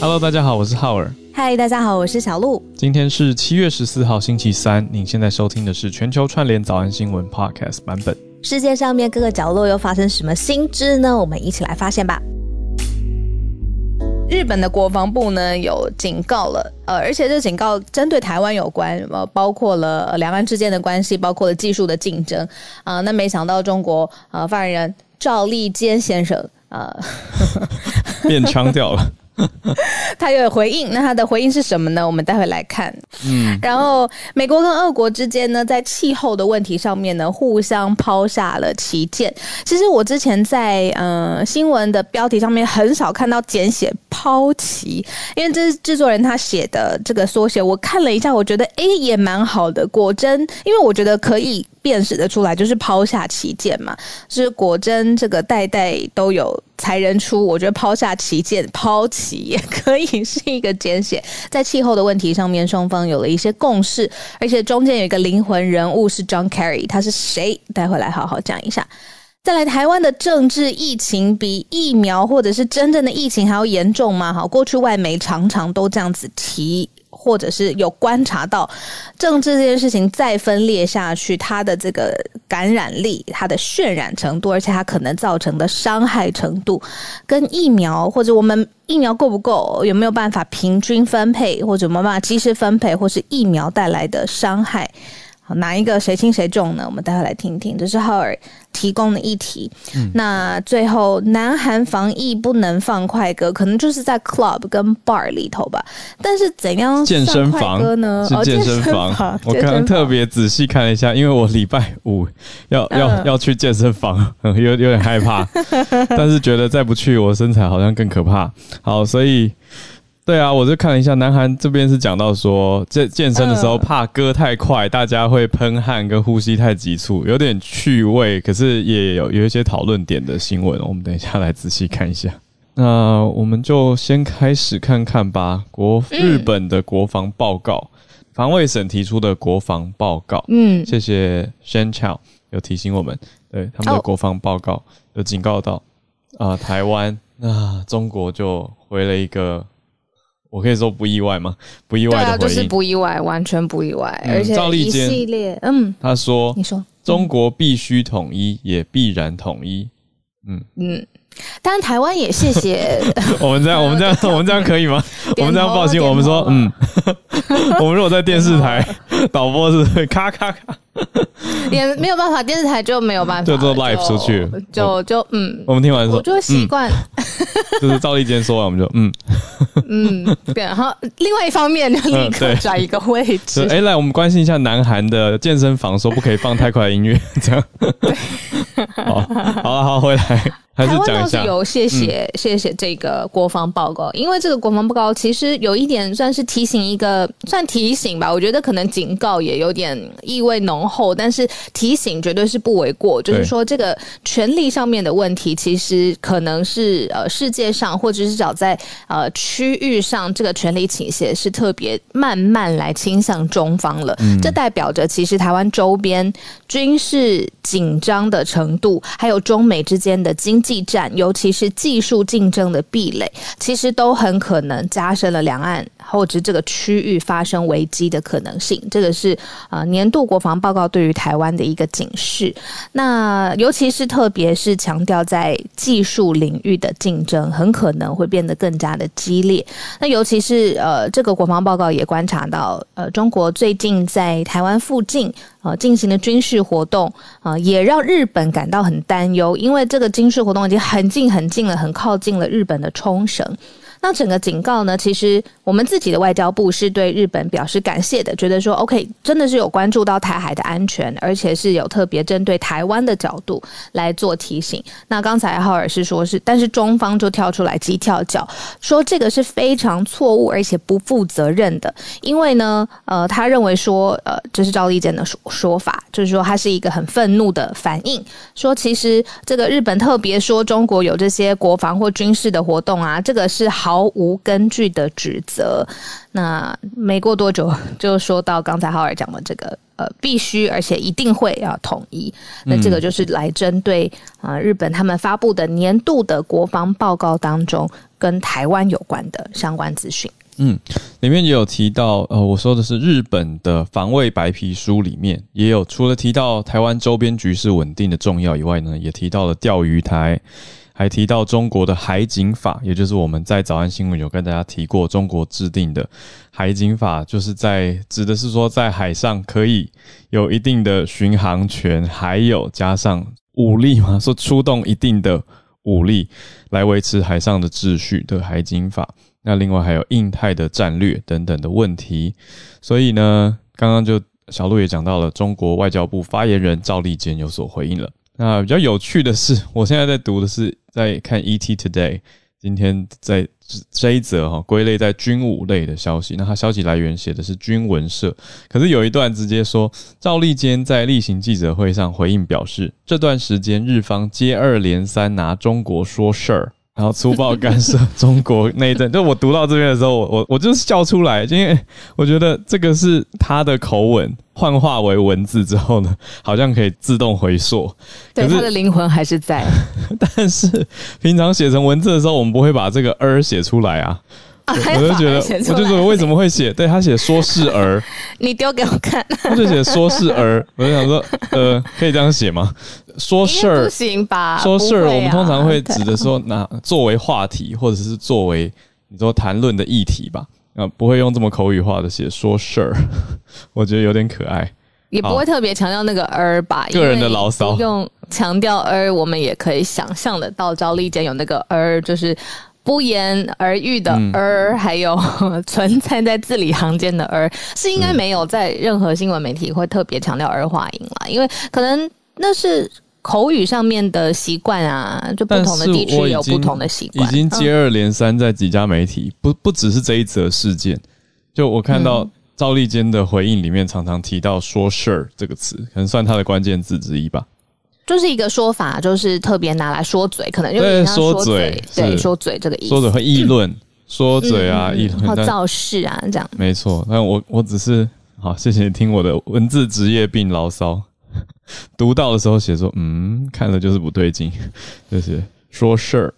Hello，大家好，我是浩尔。嗨，大家好，我是小鹿。今天是七月十四号，星期三。您现在收听的是全球串联早安新闻 Podcast 版本。世界上面各个角落又发生什么新知呢？我们一起来发现吧。日本的国防部呢有警告了，呃，而且这警告针对台湾有关，呃，包括了两岸之间的关系，包括了技术的竞争啊。那没想到中国呃发言人赵立坚先生呃 变腔调了。他有回应，那他的回应是什么呢？我们待会来看。嗯，然后美国跟俄国之间呢，在气候的问题上面呢，互相抛下了旗舰。其实我之前在呃新闻的标题上面很少看到简写“抛旗”，因为这是制作人他写的这个缩写。我看了一下，我觉得哎也蛮好的。果真，因为我觉得可以。辨识的出来就是抛下旗舰嘛，是果真这个代代都有才人出，我觉得抛下旗舰抛 也可以是一个简写，在气候的问题上面，双方有了一些共识，而且中间有一个灵魂人物是 John Kerry，他是谁？待会来好好讲一下。再来，台湾的政治疫情比疫苗或者是真正的疫情还要严重吗？哈，过去外媒常常都这样子提。或者是有观察到政治这件事情再分裂下去，它的这个感染力、它的渲染程度，而且它可能造成的伤害程度，跟疫苗或者我们疫苗够不够，有没有办法平均分配，或者没办法及时分配，或是疫苗带来的伤害。哪一个谁轻谁重呢？我们待会来听听，这是浩尔提供的议题。那最后，南韩防疫不能放快歌，可能就是在 club 跟 bar 里头吧。但是怎样健身房呢？是健身房。我刚刚特别仔细看了一下，因为我礼拜五要要要去健身房，有有点害怕，但是觉得再不去，我身材好像更可怕。好，所以。对啊，我就看了一下，南韩这边是讲到说，健健身的时候怕歌太快，大家会喷汗跟呼吸太急促，有点趣味，可是也有有一些讨论点的新闻，我们等一下来仔细看一下。那我们就先开始看看吧。国日本的国防报告，防卫省提出的国防报告。嗯，谢谢 Shan Chao 有提醒我们，对他们的国防报告有警告到啊，台湾那中国就回了一个。我可以说不意外吗？不意外的回就是不意外，完全不意外。而且一系列，嗯，他说，你说，中国必须统一，也必然统一。嗯嗯。当然，台湾也谢谢 我们这样，我们这样，我们这样可以吗？我们这样放心，我们说，嗯，我们如果在电视台导播是会咔咔咔，也没有办法，电视台就没有办法，就做 live 出去，就就嗯，我们听完说，我就习惯，就是赵立坚说完，我们就嗯。嗯，对，然后另外一方面就立刻转一个位置，哎，来我们关心一下南韩的健身房，说不可以放太快的音乐，这样，好，好了，好回来。台湾倒是有谢谢谢谢这个国防报告，因为这个国防报告其实有一点算是提醒一个，算提醒吧。我觉得可能警告也有点意味浓厚，但是提醒绝对是不为过。就是说，这个权力上面的问题，其实可能是呃世界上或者是早在呃区域上，这个权力倾斜是特别慢慢来倾向中方了。这代表着其实台湾周边军事紧张的程度，还有中美之间的经。济战，尤其是技术竞争的壁垒，其实都很可能加深了两岸或者这个区域发生危机的可能性。这个是呃年度国防报报告对于台湾的一个警示。那尤其是特别是强调在技术领域的竞争，很可能会变得更加的激烈。那尤其是呃这个国防报告也观察到，呃中国最近在台湾附近。呃，进行的军事活动啊，也让日本感到很担忧，因为这个军事活动已经很近很近了，很靠近了日本的冲绳。那整个警告呢？其实我们自己的外交部是对日本表示感谢的，觉得说 OK，真的是有关注到台海的安全，而且是有特别针对台湾的角度来做提醒。那刚才浩尔是说是，但是中方就跳出来急跳脚，说这个是非常错误而且不负责任的，因为呢，呃，他认为说，呃，这是赵立坚的说说法，就是说他是一个很愤怒的反应，说其实这个日本特别说中国有这些国防或军事的活动啊，这个是好。毫无根据的指责。那没过多久，就说到刚才浩尔讲的这个，呃，必须而且一定会要统一。那这个就是来针对啊，日本他们发布的年度的国防报告当中跟台湾有关的相关资讯。嗯，里面也有提到，呃，我说的是日本的防卫白皮书里面也有，除了提到台湾周边局势稳定的重要以外呢，也提到了钓鱼台，还提到中国的海警法，也就是我们在早安新闻有跟大家提过，中国制定的海警法，就是在指的是说在海上可以有一定的巡航权，还有加上武力嘛，说出动一定的武力来维持海上的秩序的海警法。那另外还有印太的战略等等的问题，所以呢，刚刚就小鹿也讲到了，中国外交部发言人赵立坚有所回应了。那比较有趣的是，我现在在读的是在看 ET Today，今天在这一则哈归类在军武类的消息，那它消息来源写的是军文社，可是有一段直接说赵立坚在例行记者会上回应表示，这段时间日方接二连三拿中国说事儿。然后粗暴干涉中国内政，就我读到这边的时候，我我我就是笑出来，因为我觉得这个是他的口吻幻化为文字之后呢，好像可以自动回溯。对，他的灵魂还是在。但是平常写成文字的时候，我们不会把这个儿写出来啊。我就觉得，我就觉得为什么会写？对他写说是儿，你丢给我看。他就写说是儿，我就想说，呃，可以这样写吗？说事儿不行吧？说事儿，我们通常会指的说，那作为话题，或者是作为你说谈论的议题吧，啊，不会用这么口语化的写说事儿，我觉得有点可爱，也不会特别强调那个儿吧。个人的牢骚用强调儿，我们也可以想象得到，赵立坚有那个儿，就是不言而喻的儿，还有 存在在字里行间的儿，是应该没有在任何新闻媒体会特别强调儿化音了，因为可能那是。口语上面的习惯啊，就不同的地区有不同的习惯。已经接二连三在几家媒体，不不只是这一则事件。就我看到赵立坚的回应里面，常常提到“说事儿”这个词，可能算他的关键字之一吧。就是一个说法，就是特别拿来说嘴，可能就是说嘴，对，说嘴这个意思。说嘴会议论，说嘴啊，议论造势啊，这样。没错，但我我只是好，谢谢你听我的文字职业病牢骚。读到的时候写说，嗯，看了就是不对劲，就是说事儿。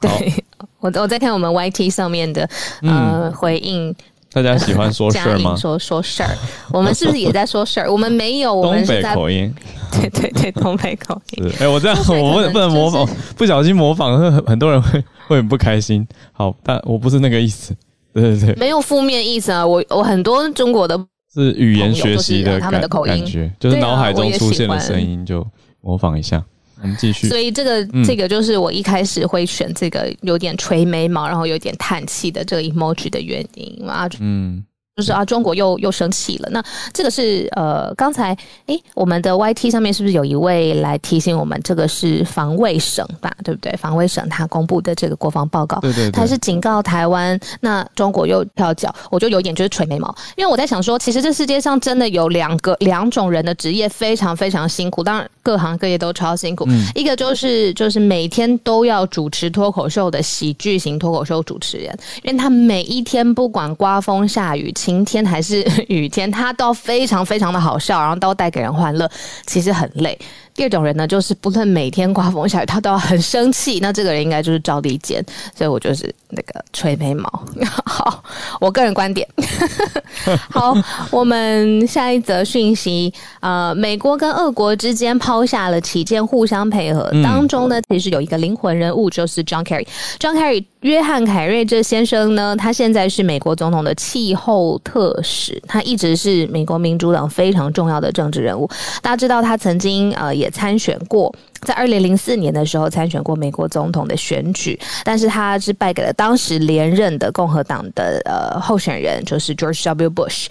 对 我，我在看我们 YT 上面的呃回应，大家喜欢说事儿吗？说说事儿，我们是不是也在说事儿？我们没有，我们东北口音。对对对，东北口音。哎，我这样我不不能模仿，不小心模仿，很很多人会会很不开心。好，但我不是那个意思。对对对，没有负面意思啊。我我很多中国的。是语言学习的他们的口觉就是脑海中出现的声音就模仿一下。我们继续。所以这个这个就是我一开始会选这个有点垂眉毛，然后有点叹气的这个 emoji 的原因啊。嗯。就是啊，中国又又生气了。那这个是呃，刚才诶，我们的 Y T 上面是不是有一位来提醒我们，这个是防卫省吧？对不对？防卫省他公布的这个国防报告，对对，他是警告台湾，那中国又跳脚，我就有点就是垂眉毛，因为我在想说，其实这世界上真的有两个两种人的职业非常非常辛苦，当然各行各业都超辛苦。一个就是就是每天都要主持脱口秀的喜剧型脱口秀主持人，因为他每一天不管刮风下雨。晴天还是雨天，它都非常非常的好笑，然后都带给人欢乐，其实很累。第二种人呢，就是不论每天刮风下雨，他都要很生气。那这个人应该就是赵立坚，所以我就是那个吹眉毛。好，我个人观点。好，我们下一则讯息。呃，美国跟俄国之间抛下了旗舰，互相配合。当中呢，其实有一个灵魂人物，就是 John Kerry。John Kerry，约翰凯瑞这先生呢，他现在是美国总统的气候特使，他一直是美国民主党非常重要的政治人物。大家知道，他曾经呃也。参选过，在二零零四年的时候参选过美国总统的选举，但是他是败给了当时连任的共和党的呃候选人，就是 George W. Bush。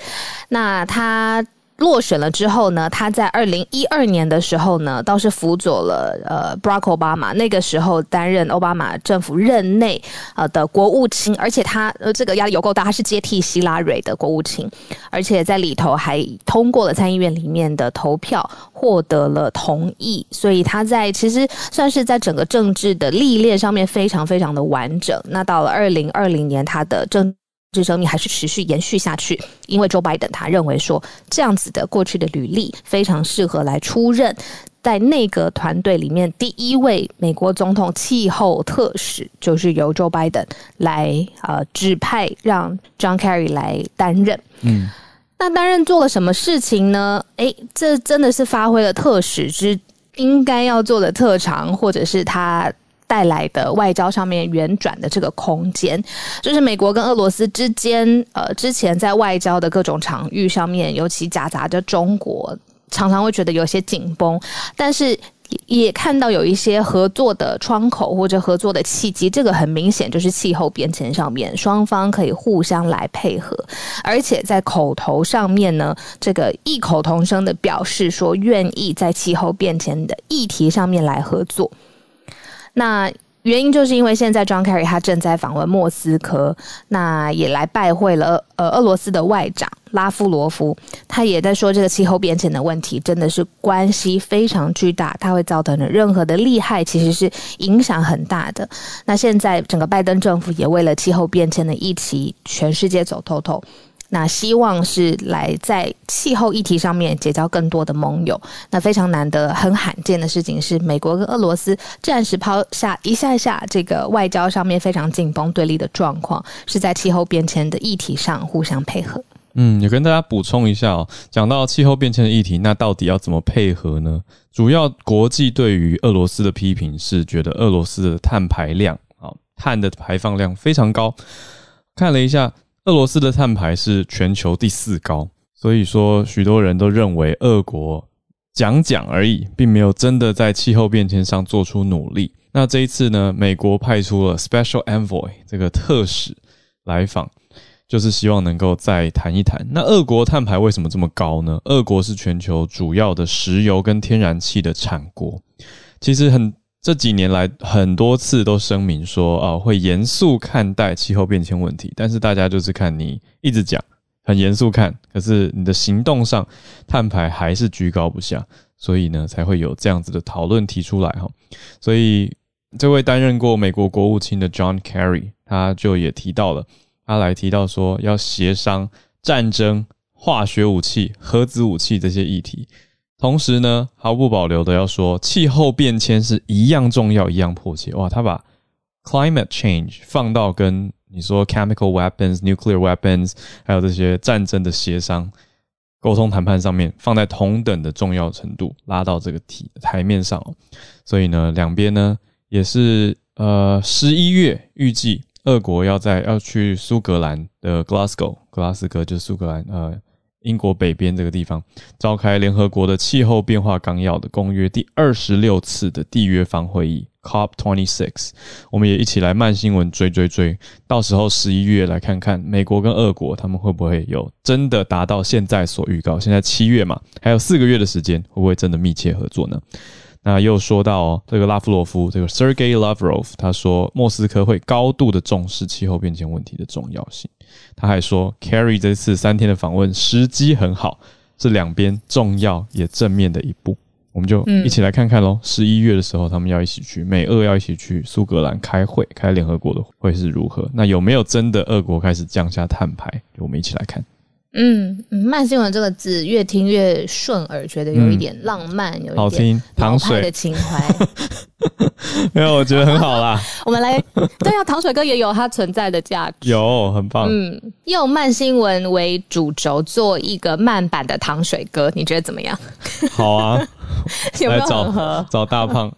那他。落选了之后呢，他在二零一二年的时候呢，倒是辅佐了呃 Barack Obama，那个时候担任奥巴马政府任内呃的国务卿，而且他呃这个压力有够大，他是接替希拉蕊的国务卿，而且在里头还通过了参议院里面的投票，获得了同意，所以他在其实算是在整个政治的历练上面非常非常的完整。那到了二零二零年，他的政治生命还是持续延续下去，因为 Joe Biden 他认为说这样子的过去的履历非常适合来出任在内阁团队里面第一位美国总统气候特使，就是由 Joe Biden 来呃指派让 John Kerry 来担任。嗯，那担任做了什么事情呢？诶，这真的是发挥了特使之应该要做的特长，或者是他。带来的外交上面圆转的这个空间，就是美国跟俄罗斯之间，呃，之前在外交的各种场域上面，尤其夹杂着中国，常常会觉得有些紧绷，但是也看到有一些合作的窗口或者合作的契机。这个很明显就是气候变迁上面，双方可以互相来配合，而且在口头上面呢，这个异口同声的表示说愿意在气候变迁的议题上面来合作。那原因就是因为现在 John Kerry 他正在访问莫斯科，那也来拜会了呃俄罗斯的外长拉夫罗夫，他也在说这个气候变迁的问题真的是关系非常巨大，它会造成的任何的利害其实是影响很大的。那现在整个拜登政府也为了气候变迁的议题，全世界走透透。那希望是来在气候议题上面结交更多的盟友。那非常难得、很罕见的事情是，美国跟俄罗斯暂时抛下一下下这个外交上面非常紧绷对立的状况，是在气候变迁的议题上互相配合。嗯，也跟大家补充一下哦，讲到气候变迁的议题，那到底要怎么配合呢？主要国际对于俄罗斯的批评是觉得俄罗斯的碳排量啊，碳的排放量非常高。看了一下。俄罗斯的碳排是全球第四高，所以说许多人都认为俄国讲讲而已，并没有真的在气候变迁上做出努力。那这一次呢，美国派出了 Special Envoy 这个特使来访，就是希望能够再谈一谈。那俄国碳排为什么这么高呢？俄国是全球主要的石油跟天然气的产国，其实很。这几年来，很多次都声明说，啊，会严肃看待气候变迁问题。但是大家就是看你一直讲很严肃看，可是你的行动上碳排还是居高不下，所以呢，才会有这样子的讨论提出来哈。所以这位担任过美国国务卿的 John Kerry，他就也提到了，他来提到说要协商战争、化学武器、核子武器这些议题。同时呢，毫不保留的要说，气候变迁是一样重要、一样迫切。哇，他把 climate change 放到跟你说 chemical weapons、nuclear weapons，还有这些战争的协商、沟通谈判上面，放在同等的重要程度，拉到这个题台面上。所以呢，两边呢也是呃十一月预计，俄国要在要去苏格兰的 Glasgow，格拉斯哥就是苏格兰呃。英国北边这个地方召开联合国的气候变化纲要的公约第二十六次的缔约方会议 （COP 26），我们也一起来慢新闻追追追，到时候十一月来看看美国跟俄国他们会不会有真的达到现在所预告，现在七月嘛，还有四个月的时间，会不会真的密切合作呢？那又说到这个拉夫罗夫，这个 Sergey Lavrov，他说莫斯科会高度的重视气候变迁问题的重要性。他还说，Kerry 这次三天的访问时机很好，是两边重要也正面的一步。我们就一起来看看喽。十一月的时候，他们要一起去美俄要一起去苏格兰开会，开联合国的会是如何？那有没有真的俄国开始降下碳排？我们一起来看。嗯，慢新闻这个字越听越顺耳，觉得有一点浪漫，有一点好听糖水的情怀。没有，我觉得很好啦。我们来，对啊，糖水哥也有它存在的价值，有很棒。嗯，用慢新闻为主轴做一个慢版的糖水哥，你觉得怎么样？好啊，有没有找找大胖？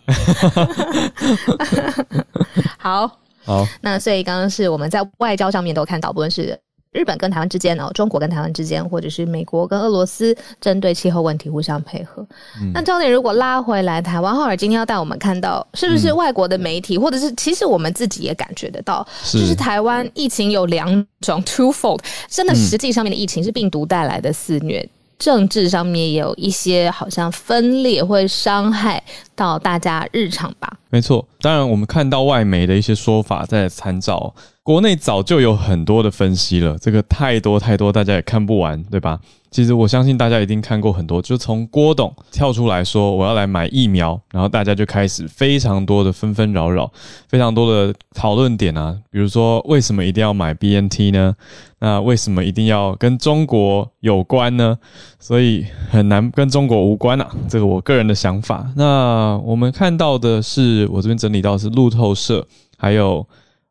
好好，那所以刚刚是我们在外交上面都看到，不论是。日本跟台湾之间哦，中国跟台湾之间，或者是美国跟俄罗斯针对气候问题互相配合。那焦点如果拉回来，台湾后尔今天要带我们看到，是不是外国的媒体，或者是其实我们自己也感觉得到，就是台湾疫情有两种 twofold，真的实际上面的疫情是病毒带来的肆虐，政治上面也有一些好像分裂会伤害到大家日常吧。没错，当然我们看到外媒的一些说法在参照，国内早就有很多的分析了，这个太多太多，大家也看不完，对吧？其实我相信大家一定看过很多，就从郭董跳出来说我要来买疫苗，然后大家就开始非常多的纷纷扰扰，非常多的讨论点啊，比如说为什么一定要买 BNT 呢？那为什么一定要跟中国有关呢？所以很难跟中国无关啊，这个我个人的想法。那我们看到的是，我这边整理到是路透社还有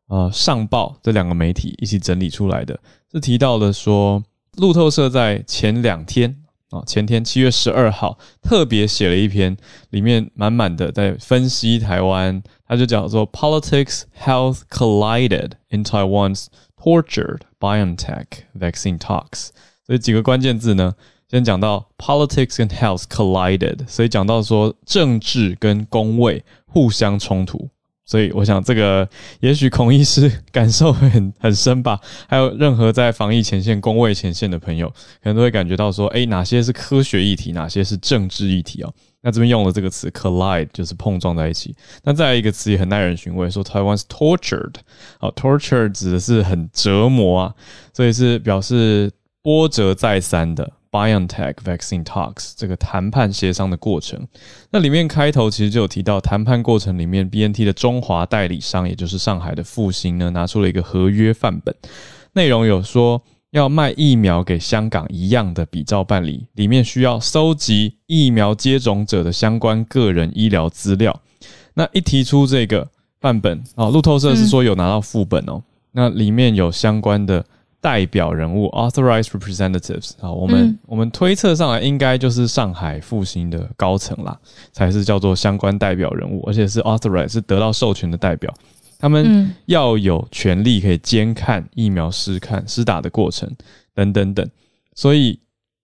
呃上报这两个媒体一起整理出来的，是提到了说。路透社在前两天啊，前天七月十二号特别写了一篇，里面满满的在分析台湾，他就叫做 “Politics Health Collided in Taiwan's Tortured BioNTech Vaccine Talks”。所以几个关键字呢，先讲到 “Politics and Health Collided”，所以讲到说政治跟公卫互相冲突。所以我想，这个也许孔医师感受会很很深吧。还有任何在防疫前线、工位前线的朋友，可能都会感觉到说，哎，哪些是科学议题，哪些是政治议题哦。那这边用了这个词 “collide”，就是碰撞在一起。那再来一个词也很耐人寻味，说台湾是 “tortured”。好，“tortured” 指的是很折磨啊，所以是表示波折再三的。BioNTech vaccine talks 这个谈判协商的过程，那里面开头其实就有提到，谈判过程里面，BNT 的中华代理商，也就是上海的复兴呢，拿出了一个合约范本，内容有说要卖疫苗给香港一样的比照办理，里面需要收集疫苗接种者的相关个人医疗资料。那一提出这个范本啊，路透社是说有拿到副本哦，那里面有相关的。代表人物 （authorized representatives） 啊，我们我们推测上来应该就是上海复兴的高层啦，才是叫做相关代表人物，而且是 authorized 是得到授权的代表，他们要有权利可以监看疫苗试看施打的过程等等等。所以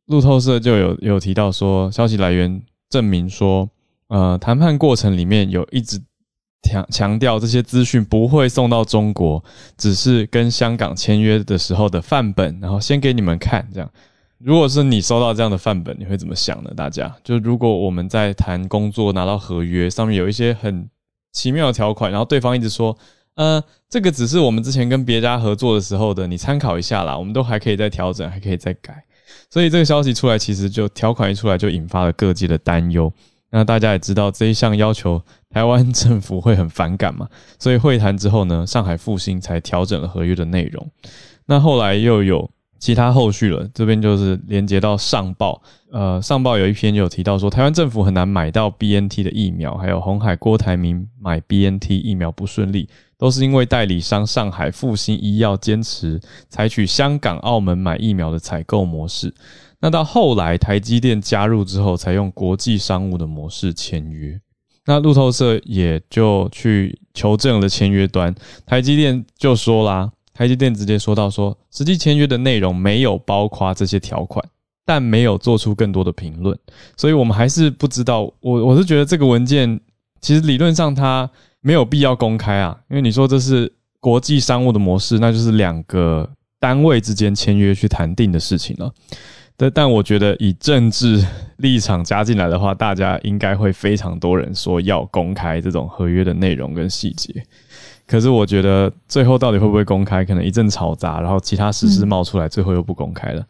路透社就有有提到说，消息来源证明说，呃，谈判过程里面有一直。强强调这些资讯不会送到中国，只是跟香港签约的时候的范本，然后先给你们看。这样，如果是你收到这样的范本，你会怎么想呢？大家，就如果我们在谈工作拿到合约，上面有一些很奇妙的条款，然后对方一直说，呃，这个只是我们之前跟别家合作的时候的，你参考一下啦，我们都还可以再调整，还可以再改。所以这个消息出来，其实就条款一出来，就引发了各界的担忧。那大家也知道这一项要求，台湾政府会很反感嘛？所以会谈之后呢，上海复兴才调整了合约的内容。那后来又有其他后续了，这边就是连接到上报，呃，上报有一篇有提到说，台湾政府很难买到 BNT 的疫苗，还有红海郭台铭买 BNT 疫苗不顺利，都是因为代理商上海复兴医药坚持采取香港、澳门买疫苗的采购模式。那到后来，台积电加入之后，才用国际商务的模式签约。那路透社也就去求证了签约端，台积电就说啦，台积电直接说到说，实际签约的内容没有包括这些条款，但没有做出更多的评论，所以我们还是不知道。我我是觉得这个文件其实理论上它没有必要公开啊，因为你说这是国际商务的模式，那就是两个单位之间签约去谈定的事情了。但但我觉得以政治立场加进来的话，大家应该会非常多人说要公开这种合约的内容跟细节。可是我觉得最后到底会不会公开，可能一阵嘈杂，然后其他实事冒出来，最后又不公开了。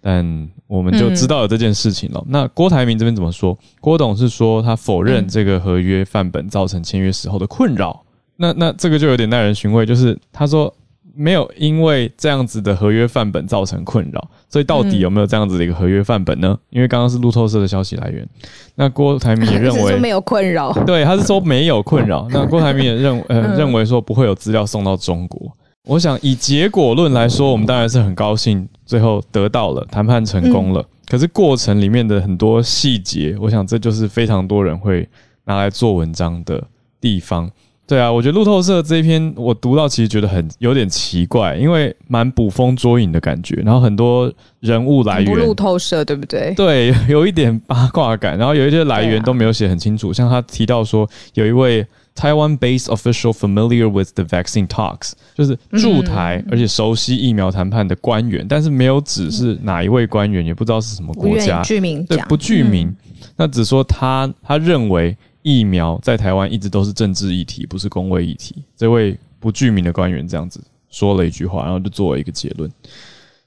但我们就知道有这件事情了。那郭台铭这边怎么说？郭董是说他否认这个合约范本造成签约时候的困扰。那那这个就有点耐人寻味，就是他说。没有因为这样子的合约范本造成困扰，所以到底有没有这样子的一个合约范本呢？因为刚刚是路透社的消息来源，那郭台铭也认为没有困扰，对，他是说没有困扰。那郭台铭也认呃认为说不会有资料送到中国。我想以结果论来说，我们当然是很高兴，最后得到了谈判成功了。可是过程里面的很多细节，我想这就是非常多人会拿来做文章的地方。对啊，我觉得路透社这一篇我读到，其实觉得很有点奇怪，因为蛮捕风捉影的感觉，然后很多人物来源，路透社对不对？对，有一点八卦感，然后有一些来源都没有写很清楚，像他提到说有一位台湾 based official familiar with the vaccine talks，就是驻台而且熟悉疫苗谈判的官员，但是没有指是哪一位官员，也不知道是什么国家，具名对，不具名，那只说他他认为。疫苗在台湾一直都是政治议题，不是公卫议题。这位不具名的官员这样子说了一句话，然后就做了一个结论。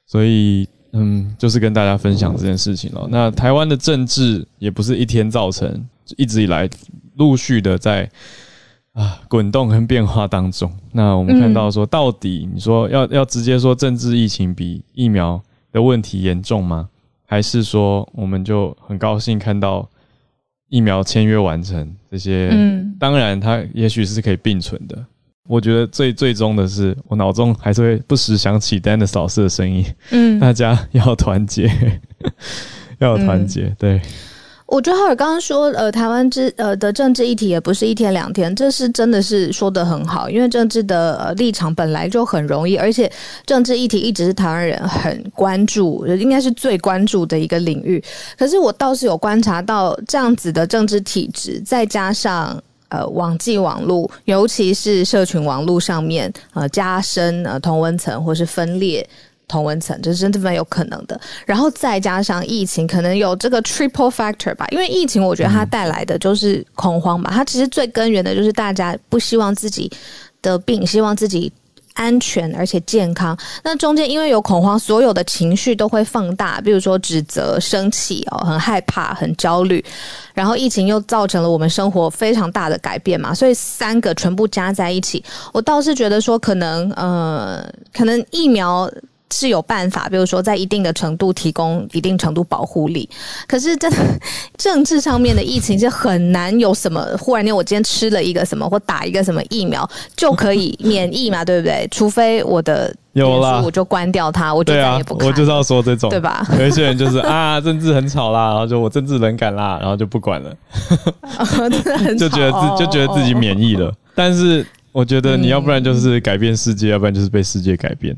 所以，嗯，就是跟大家分享这件事情了。那台湾的政治也不是一天造成，一直以来陆续的在啊滚动跟变化当中。那我们看到说，到底你说要要直接说政治疫情比疫苗的问题严重吗？还是说我们就很高兴看到？疫苗签约完成，这些，嗯，当然它也许是可以并存的。我觉得最最终的是，我脑中还是会不时想起 Dennis 老师的声音，嗯，大家要团结，要团结，对。我觉得浩尔刚刚说，呃，台湾之呃的政治议题也不是一天两天，这是真的是说的很好，因为政治的立场本来就很容易，而且政治议题一直是台湾人很关注，应该是最关注的一个领域。可是我倒是有观察到这样子的政治体制，再加上呃网际网络，尤其是社群网络上面呃加深呃同温层或是分裂。同温层，这是真的蛮有可能的。然后再加上疫情，可能有这个 triple factor 吧。因为疫情，我觉得它带来的就是恐慌吧。它其实最根源的就是大家不希望自己得病，希望自己安全而且健康。那中间因为有恐慌，所有的情绪都会放大，比如说指责、生气哦，很害怕、很焦虑。然后疫情又造成了我们生活非常大的改变嘛，所以三个全部加在一起，我倒是觉得说，可能呃，可能疫苗。是有办法，比如说在一定的程度提供一定程度保护力，可是真的政治上面的疫情是很难有什么忽然间我今天吃了一个什么或打一个什么疫苗就可以免疫嘛，对不对？除非我的有啦，我就关掉它，我就再也不看。我就是要说这种，对吧？有一些人就是啊，政治很吵啦，然后就我政治冷感啦，然后就不管了，就觉得自就觉得自己免疫了。但是我觉得你要不然就是改变世界，要不然就是被世界改变。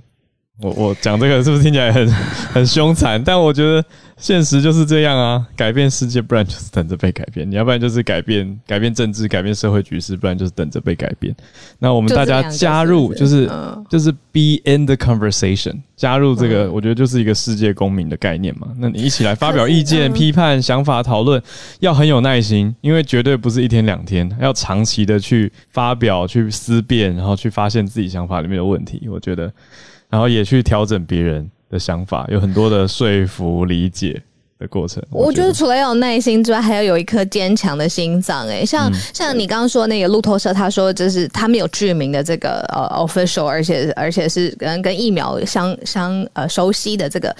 我我讲这个是不是听起来很很凶残？但我觉得现实就是这样啊，改变世界，不然就是等着被改变；你要不然就是改变改变政治，改变社会局势，不然就是等着被改变。那我们大家加入，就是就是 be in the conversation，加入这个，我觉得就是一个世界公民的概念嘛。那你一起来发表意见、批判、想法、讨论，要很有耐心，因为绝对不是一天两天，要长期的去发表、去思辨，然后去发现自己想法里面的问题。我觉得。然后也去调整别人的想法，有很多的说服、理解的过程。我觉得除了要有耐心之外，还要有一颗坚强的心脏。哎，像像你刚刚说那个路透社，他说就是他们有著名的这个呃 official，而且而且是跟跟疫苗相相呃熟悉的这个。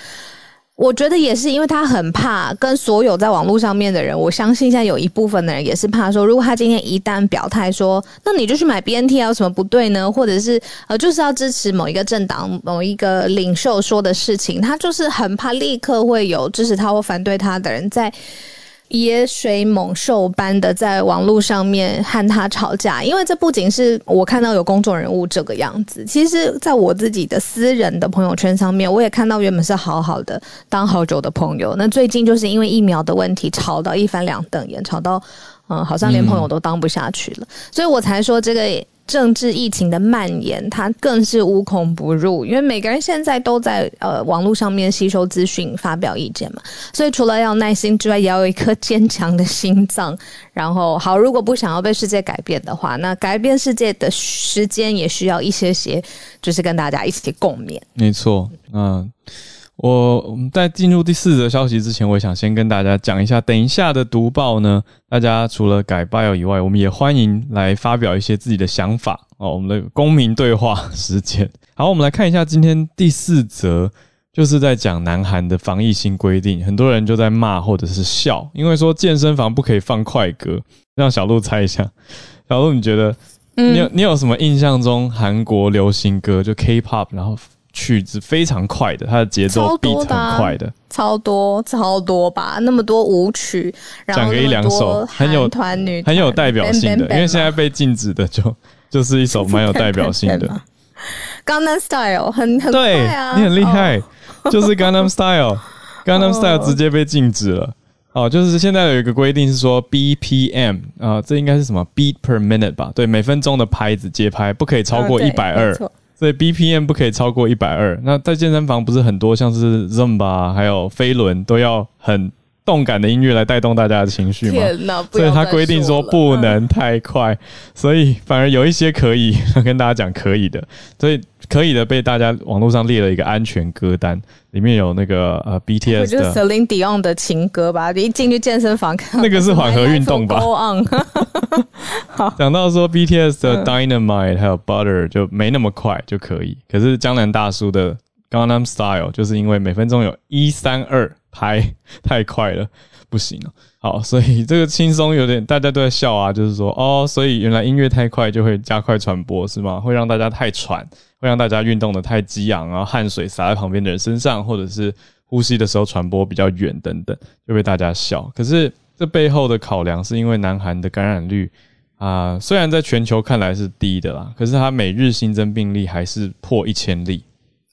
我觉得也是，因为他很怕跟所有在网络上面的人。我相信现在有一部分的人也是怕说，如果他今天一旦表态说，那你就去买 BNT，有什么不对呢？或者是呃，就是要支持某一个政党、某一个领袖说的事情，他就是很怕立刻会有支持他或反对他的人在。野水猛兽般的在网络上面和他吵架，因为这不仅是我看到有公众人物这个样子，其实在我自己的私人的朋友圈上面，我也看到原本是好好的当好久的朋友，那最近就是因为疫苗的问题吵到一翻两瞪眼，吵到嗯，好像连朋友都当不下去了，所以我才说这个。政治疫情的蔓延，它更是无孔不入，因为每个人现在都在呃网络上面吸收资讯、发表意见嘛。所以除了要耐心之外，也要有一颗坚强的心脏。然后好，如果不想要被世界改变的话，那改变世界的时间也需要一些些，就是跟大家一起共勉。没错，嗯。我我们在进入第四则消息之前，我想先跟大家讲一下，等一下的读报呢，大家除了改 bio 以外，我们也欢迎来发表一些自己的想法哦。我们的公民对话时间，好，我们来看一下今天第四则，就是在讲南韩的防疫新规定，很多人就在骂或者是笑，因为说健身房不可以放快歌，让小鹿猜一下，小鹿你觉得，你有你有什么印象中韩国流行歌就 K-pop，然后？曲子非常快的，它的节奏 beat 很快的，超多超多吧，那么多舞曲，讲个一两首很有团女很有代表性的，因为现在被禁止的就就是一首蛮有代表性的《Gangnam Style》，很很对啊，你很厉害，就是《Gangnam Style》，《Gangnam Style》直接被禁止了。哦，就是现在有一个规定是说 BPM 啊，这应该是什么？Beat per minute 吧？对，每分钟的拍子节拍不可以超过一百二。所以 BPM 不可以超过一百二。那在健身房不是很多像是 Zumba 还有飞轮都要很动感的音乐来带动大家的情绪吗？所以他规定说不能太快，所以反而有一些可以跟大家讲可以的，所以可以的被大家网络上列了一个安全歌单，里面有那个呃 BTS 的 Celine Dion 的情歌吧，一进去健身房看那个是缓和运动吧。好，讲到说 BTS 的 Dynamite 还有 Butter 就没那么快就可以，可是江南大叔的 Gangnam Style 就是因为每分钟有一三二拍 太快了，不行了。好，所以这个轻松有点大家都在笑啊，就是说哦，所以原来音乐太快就会加快传播是吗？会让大家太喘，会让大家运动的太激昂，然后汗水洒在旁边的人身上，或者是呼吸的时候传播比较远等等，就被大家笑。可是这背后的考量是因为南韩的感染率啊，虽然在全球看来是低的啦，可是它每日新增病例还是破一千例。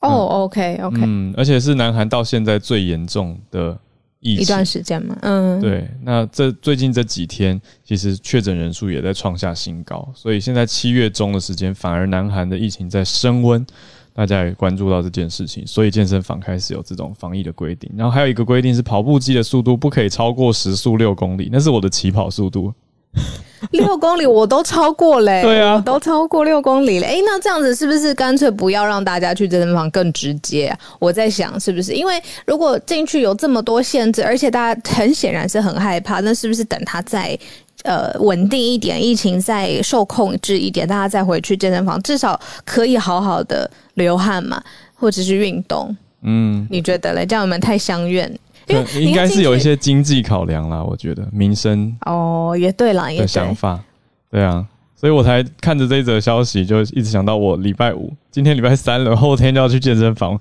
哦，OK，OK，嗯，而且是南韩到现在最严重的疫情一段时间嘛，嗯，对。那这最近这几天，其实确诊人数也在创下新高，所以现在七月中的时间，反而南韩的疫情在升温，大家也关注到这件事情，所以健身房开始有这种防疫的规定。然后还有一个规定是，跑步机的速度不可以超过时速六公里，那是我的起跑速度。六公里我都超过嘞，对啊，都超过六公里嘞。哎，那这样子是不是干脆不要让大家去健身房更直接？我在想是不是，因为如果进去有这么多限制，而且大家很显然是很害怕，那是不是等他再呃稳定一点，疫情再受控制一点，大家再回去健身房，至少可以好好的流汗嘛，或者是运动？嗯，你觉得嘞？这样我们太相怨。对，应该是有一些经济考量啦，我觉得民生哦，也对啦，的想法，对啊，所以我才看着这则消息，就一直想到我礼拜五，今天礼拜三了，后天就要去健身房，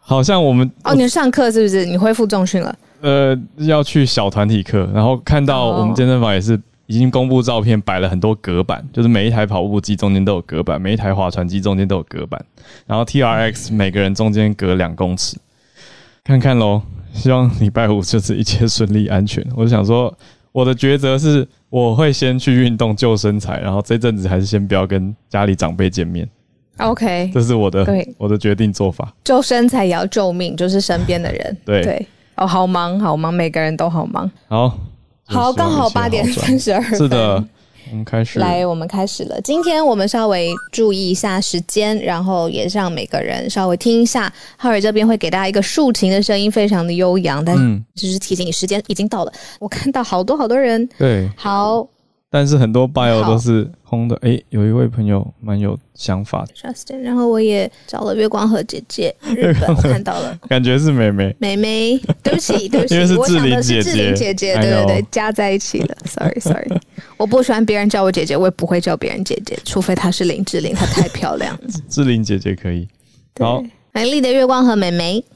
好像我们哦，你上课是不是？你恢复重训了？呃，要去小团体课，然后看到我们健身房也是已经公布照片，摆了很多隔板，就是每一台跑步机中间都有隔板，每一台划船机中间都有隔板，然后 T R X 每个人中间隔两公尺，看看喽。希望礼拜五就是一切顺利安全。我就想说，我的抉择是，我会先去运动救身材，然后这阵子还是先不要跟家里长辈见面。OK，这是我的我的决定做法。救身材也要救命，就是身边的人。对对，哦，好忙好忙，每个人都好忙。好，好，刚好八点三十二分。是的。我们开始来，我们开始了。今天我们稍微注意一下时间，然后也让每个人稍微听一下。浩尔这边会给大家一个竖琴的声音，非常的悠扬，但就是提醒你时间已经到了。我看到好多好多人，对，好。但是很多 bio 都是空的。哎，有一位朋友蛮有想法的。Justin，然后我也找了月光河姐姐，日本看到了，感觉是妹妹，妹妹，对不起，对不起，因为是志玲姐姐，姐姐，对对对，加在一起了。Sorry，Sorry，我不喜欢别人叫我姐姐，我也不会叫别人姐姐，除非她是林志玲，她太漂亮了。志玲姐姐可以。好，美丽的月光和美眉。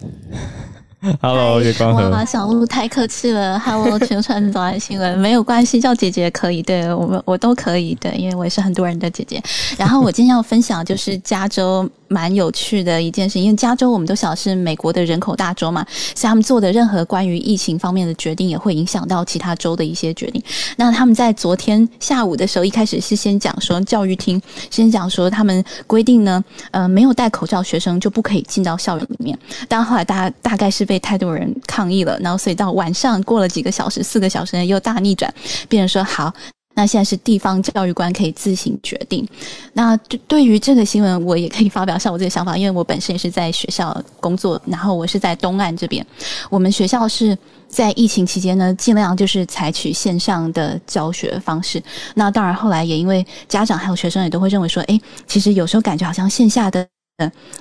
Hello，月光河。哇，小鹿太客气了。Hello，全传早安新闻，没有关系，叫姐姐可以。对我们，我都可以。对，因为我也是很多人的姐姐。然后我今天要分享就是加州。蛮有趣的一件事，因为加州我们都晓得是美国的人口大州嘛，所以他们做的任何关于疫情方面的决定，也会影响到其他州的一些决定。那他们在昨天下午的时候，一开始是先讲说教育厅先讲说他们规定呢，呃，没有戴口罩学生就不可以进到校园里面。但后来大大概是被太多人抗议了，然后所以到晚上过了几个小时，四个小时又大逆转，变成说好。那现在是地方教育官可以自行决定。那对对于这个新闻，我也可以发表一下我自己的想法，因为我本身也是在学校工作，然后我是在东岸这边。我们学校是在疫情期间呢，尽量就是采取线上的教学方式。那当然后来也因为家长还有学生也都会认为说，哎，其实有时候感觉好像线下的。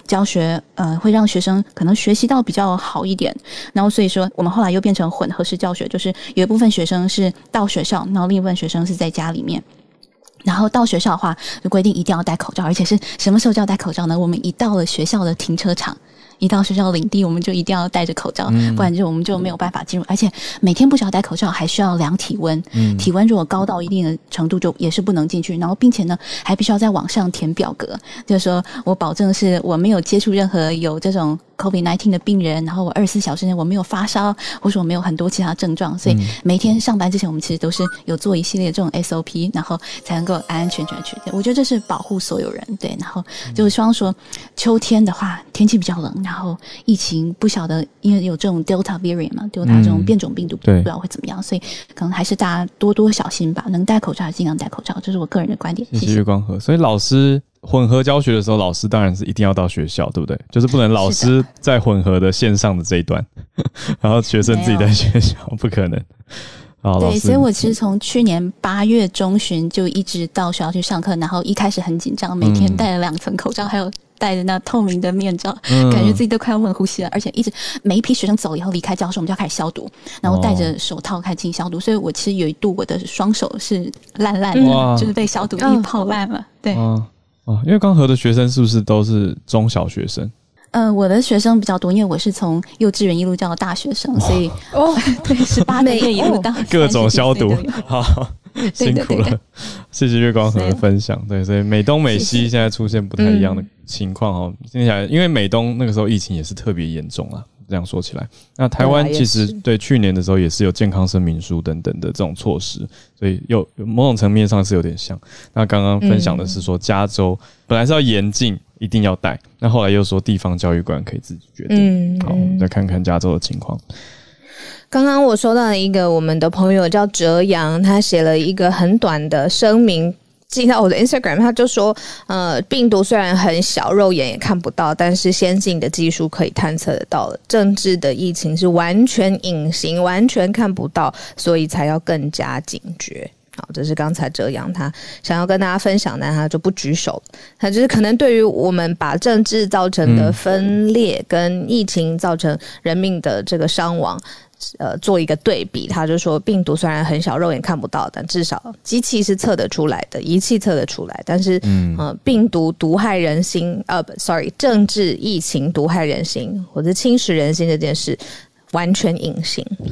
教学呃会让学生可能学习到比较好一点，然后所以说我们后来又变成混合式教学，就是有一部分学生是到学校，然后另一部分学生是在家里面。然后到学校的话，就规定一定要戴口罩，而且是什么时候就要戴口罩呢？我们一到了学校的停车场。一到学校领地，我们就一定要戴着口罩，不然就我们就没有办法进入。而且每天不需要戴口罩，还需要量体温。体温如果高到一定的程度，就也是不能进去。然后，并且呢，还必须要在网上填表格，就是说我保证是我没有接触任何有这种 COVID nineteen 的病人，然后我二十四小时内我没有发烧，或者我没有很多其他症状，所以每天上班之前，我们其实都是有做一系列这种 SOP，然后才能够安安全全去。我觉得这是保护所有人，对。然后就是希望说，秋天的话天气比较冷，然后疫情不晓得，因为有这种 Delta variant 嘛，Delta 这种变种病毒，不知道会怎么样，所以可能还是大家多多小心吧。能戴口罩尽量戴口罩，这是我个人的观点。谢谢月光河。所以老师。混合教学的时候，老师当然是一定要到学校，对不对？就是不能老师在混合的线上的这一段，然后学生自己在学校，不可能。对，所以我其实从去年八月中旬就一直到学校去上课，然后一开始很紧张，每天戴了两层口罩，还有戴着那透明的面罩，感觉自己都快要不能呼吸了。而且一直每一批学生走了以后离开教室，我们就要开始消毒，然后戴着手套开始进行消毒。所以我其实有一度我的双手是烂烂的，就是被消毒液泡烂了。对。哦，因为刚和的学生是不是都是中小学生？嗯，我的学生比较多，因为我是从幼稚园一路教到大学生，所以哦，对，十八岁一路到各种消毒，好辛苦了，谢谢月光河的分享。对，所以美东美西现在出现不太一样的情况哦。接下来，因为美东那个时候疫情也是特别严重啊。这样说起来，那台湾其实对去年的时候也是有健康声明书等等的这种措施，所以有某种层面上是有点像。那刚刚分享的是说，加州本来是要严禁，一定要戴，那后来又说地方教育馆可以自己决定。好，我们再看看加州的情况。刚刚我收到了一个我们的朋友叫哲阳，他写了一个很短的声明。进到我的 Instagram，他就说，呃，病毒虽然很小，肉眼也看不到，但是先进的技术可以探测得到了。政治的疫情是完全隐形，完全看不到，所以才要更加警觉。好，这是刚才哲阳他想要跟大家分享，但他就不举手。他就是可能对于我们把政治造成的分裂跟疫情造成人命的这个伤亡。呃，做一个对比，他就说，病毒虽然很小，肉眼看不到，但至少机器是测得出来的，仪器测得出来。但是，嗯，呃，病毒毒害人心，呃，sorry，政治疫情毒害人心或者侵蚀人心这件事，完全隐形。嗯，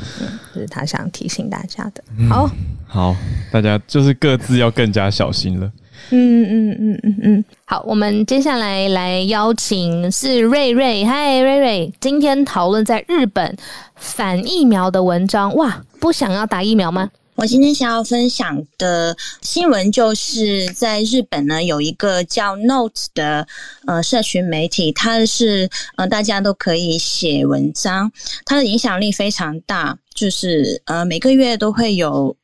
这是他想提醒大家的。好，好，大家就是各自要更加小心了。嗯嗯嗯嗯嗯，好，我们接下来来邀请是瑞瑞，嗨，瑞瑞，今天讨论在日本反疫苗的文章，哇，不想要打疫苗吗？我今天想要分享的新闻就是在日本呢，有一个叫 Note 的呃社群媒体，它是呃大家都可以写文章，它的影响力非常大，就是呃每个月都会有。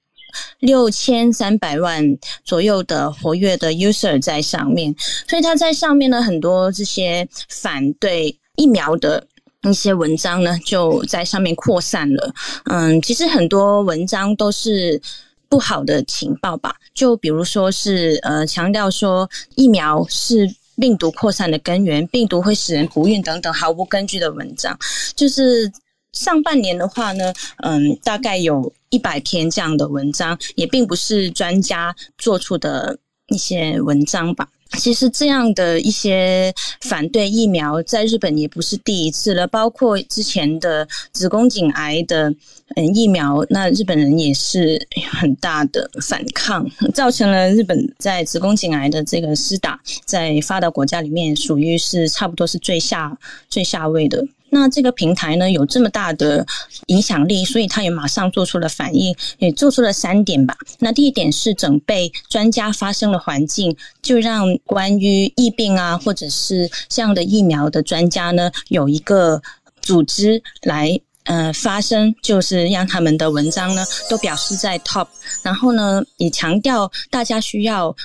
六千三百万左右的活跃的 user 在上面，所以他在上面呢，很多这些反对疫苗的一些文章呢，就在上面扩散了。嗯，其实很多文章都是不好的情报吧，就比如说是呃强调说疫苗是病毒扩散的根源，病毒会使人不孕等等毫无根据的文章，就是。上半年的话呢，嗯，大概有一百篇这样的文章，也并不是专家做出的一些文章吧。其实这样的一些反对疫苗，在日本也不是第一次了。包括之前的子宫颈癌的嗯疫苗，那日本人也是很大的反抗，造成了日本在子宫颈癌的这个施打，在发达国家里面属于是差不多是最下最下位的。那这个平台呢有这么大的影响力，所以他也马上做出了反应，也做出了三点吧。那第一点是准备专家发生的环境，就让关于疫病啊，或者是这样的疫苗的专家呢，有一个组织来呃发声，就是让他们的文章呢都表示在 top，然后呢也强调大家需要。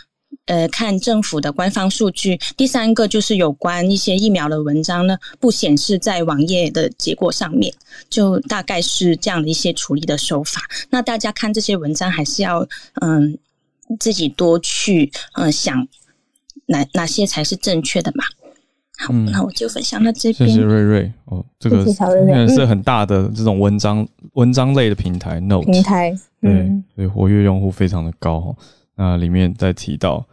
呃，看政府的官方数据。第三个就是有关一些疫苗的文章呢，不显示在网页的结果上面，就大概是这样的一些处理的手法。那大家看这些文章，还是要嗯自己多去嗯想哪哪些才是正确的嘛。好，那我就分享到这边。谢谢瑞瑞哦，这个也是很大的这种文章文章类的平台，Note 平台，对，所以活跃用户非常的高。那里面在提到。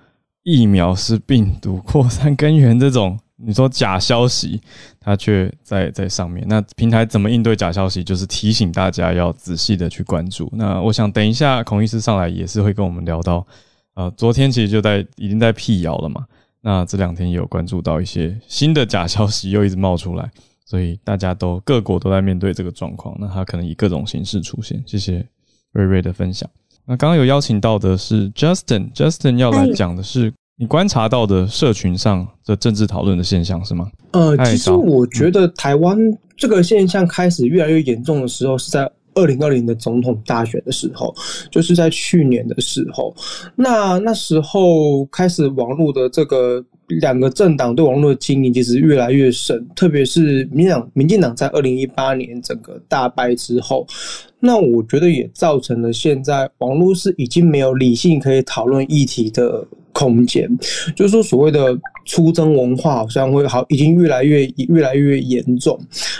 疫苗是病毒扩散根源，这种你说假消息，它却在在上面。那平台怎么应对假消息？就是提醒大家要仔细的去关注。那我想等一下孔医师上来也是会跟我们聊到，呃，昨天其实就在已经在辟谣了嘛。那这两天也有关注到一些新的假消息又一直冒出来，所以大家都各国都在面对这个状况，那它可能以各种形式出现。谢谢瑞瑞的分享。那刚刚有邀请到的是 Justin，Justin 要来讲的是你观察到的社群上的政治讨论的现象是吗？呃，其实我觉得台湾这个现象开始越来越严重的时候是在。二零二零的总统大选的时候，就是在去年的时候，那那时候开始网络的这个两个政党对网络的经营其实越来越深，特别是民党、民进党在二零一八年整个大败之后，那我觉得也造成了现在网络是已经没有理性可以讨论议题的。空间，就是说，所谓的出征文化好像会好，已经越来越越来越严重。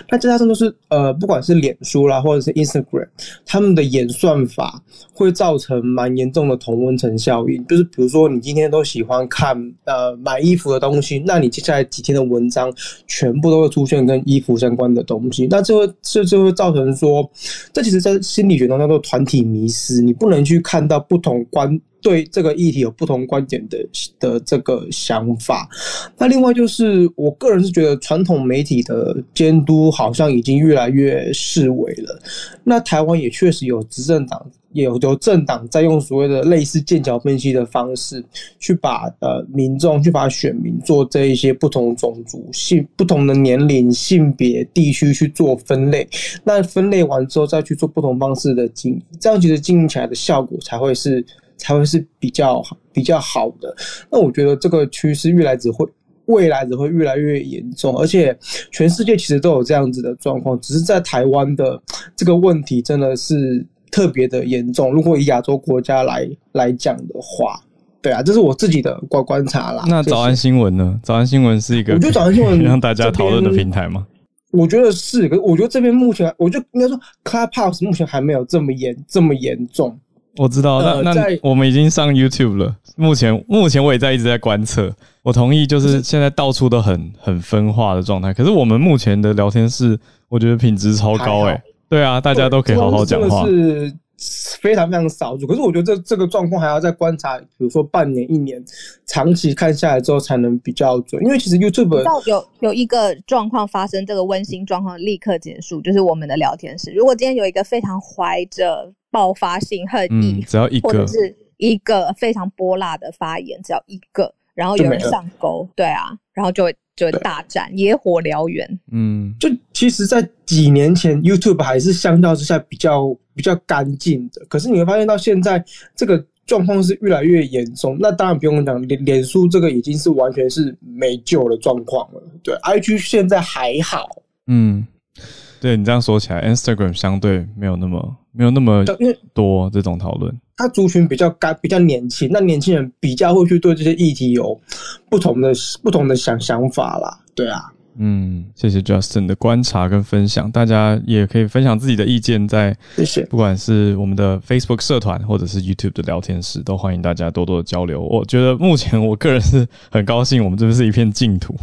那再加上都是呃，不管是脸书啦，或者是 Instagram，他们的演算法会造成蛮严重的同温层效应。就是比如说，你今天都喜欢看呃买衣服的东西，那你接下来几天的文章全部都会出现跟衣服相关的东西。那这会这就会造成说，这其实在心理学中叫做团体迷失，你不能去看到不同观。对这个议题有不同观点的的这个想法，那另外就是我个人是觉得传统媒体的监督好像已经越来越示威了。那台湾也确实有执政党，也有有政党在用所谓的类似剑桥分析的方式，去把呃民众去把选民做这一些不同种族性、不同的年龄、性别、地区去做分类。那分类完之后再去做不同方式的经营，这样其实经营起来的效果才会是。才会是比较比较好的。那我觉得这个趋势越来只会未来只会越来越严重，而且全世界其实都有这样子的状况，只是在台湾的这个问题真的是特别的严重。如果以亚洲国家来来讲的话，对啊，这是我自己的观观察啦。那早安新闻呢？早安新闻是一个我觉得早安新闻 让大家讨论的平台吗？我觉得是，可是我觉得这边目前，我就应该说，Clubhouse 目前还没有这么严这么严重。我知道，那那我们已经上 YouTube 了。目前目前我也在一直在观测。我同意，就是现在到处都很很分化的状态。可是我们目前的聊天室，我觉得品质超高哎。对啊，大家都可以好好讲话。是非常非常少数。可是我觉得这这个状况还要再观察，比如说半年、一年，长期看下来之后才能比较准。因为其实 YouTube 有有一个状况发生，这个温馨状况立刻结束，就是我们的聊天室。如果今天有一个非常怀着。爆发性恨意，只要一个，或者是一个非常波辣的发言，只要一个，然后有人上钩，对啊，然后就会就会大战，野火燎原。嗯，就其实，在几年前，YouTube 还是相较之下比较比较干净的，可是你会发现到现在这个状况是越来越严重。那当然不用讲，脸脸书这个已经是完全是没救的状况了。对，IG 现在还好。嗯。对你这样说起来，Instagram 相对没有那么没有那么多这种讨论。它族群比较干，比较年轻，那年轻人比较会去对这些议题有不同的不同的想想法啦。对啊，嗯，谢谢 Justin 的观察跟分享，大家也可以分享自己的意见，在谢谢，不管是我们的 Facebook 社团或者是 YouTube 的聊天室，都欢迎大家多多的交流。我觉得目前我个人是很高兴，我们这边是一片净土，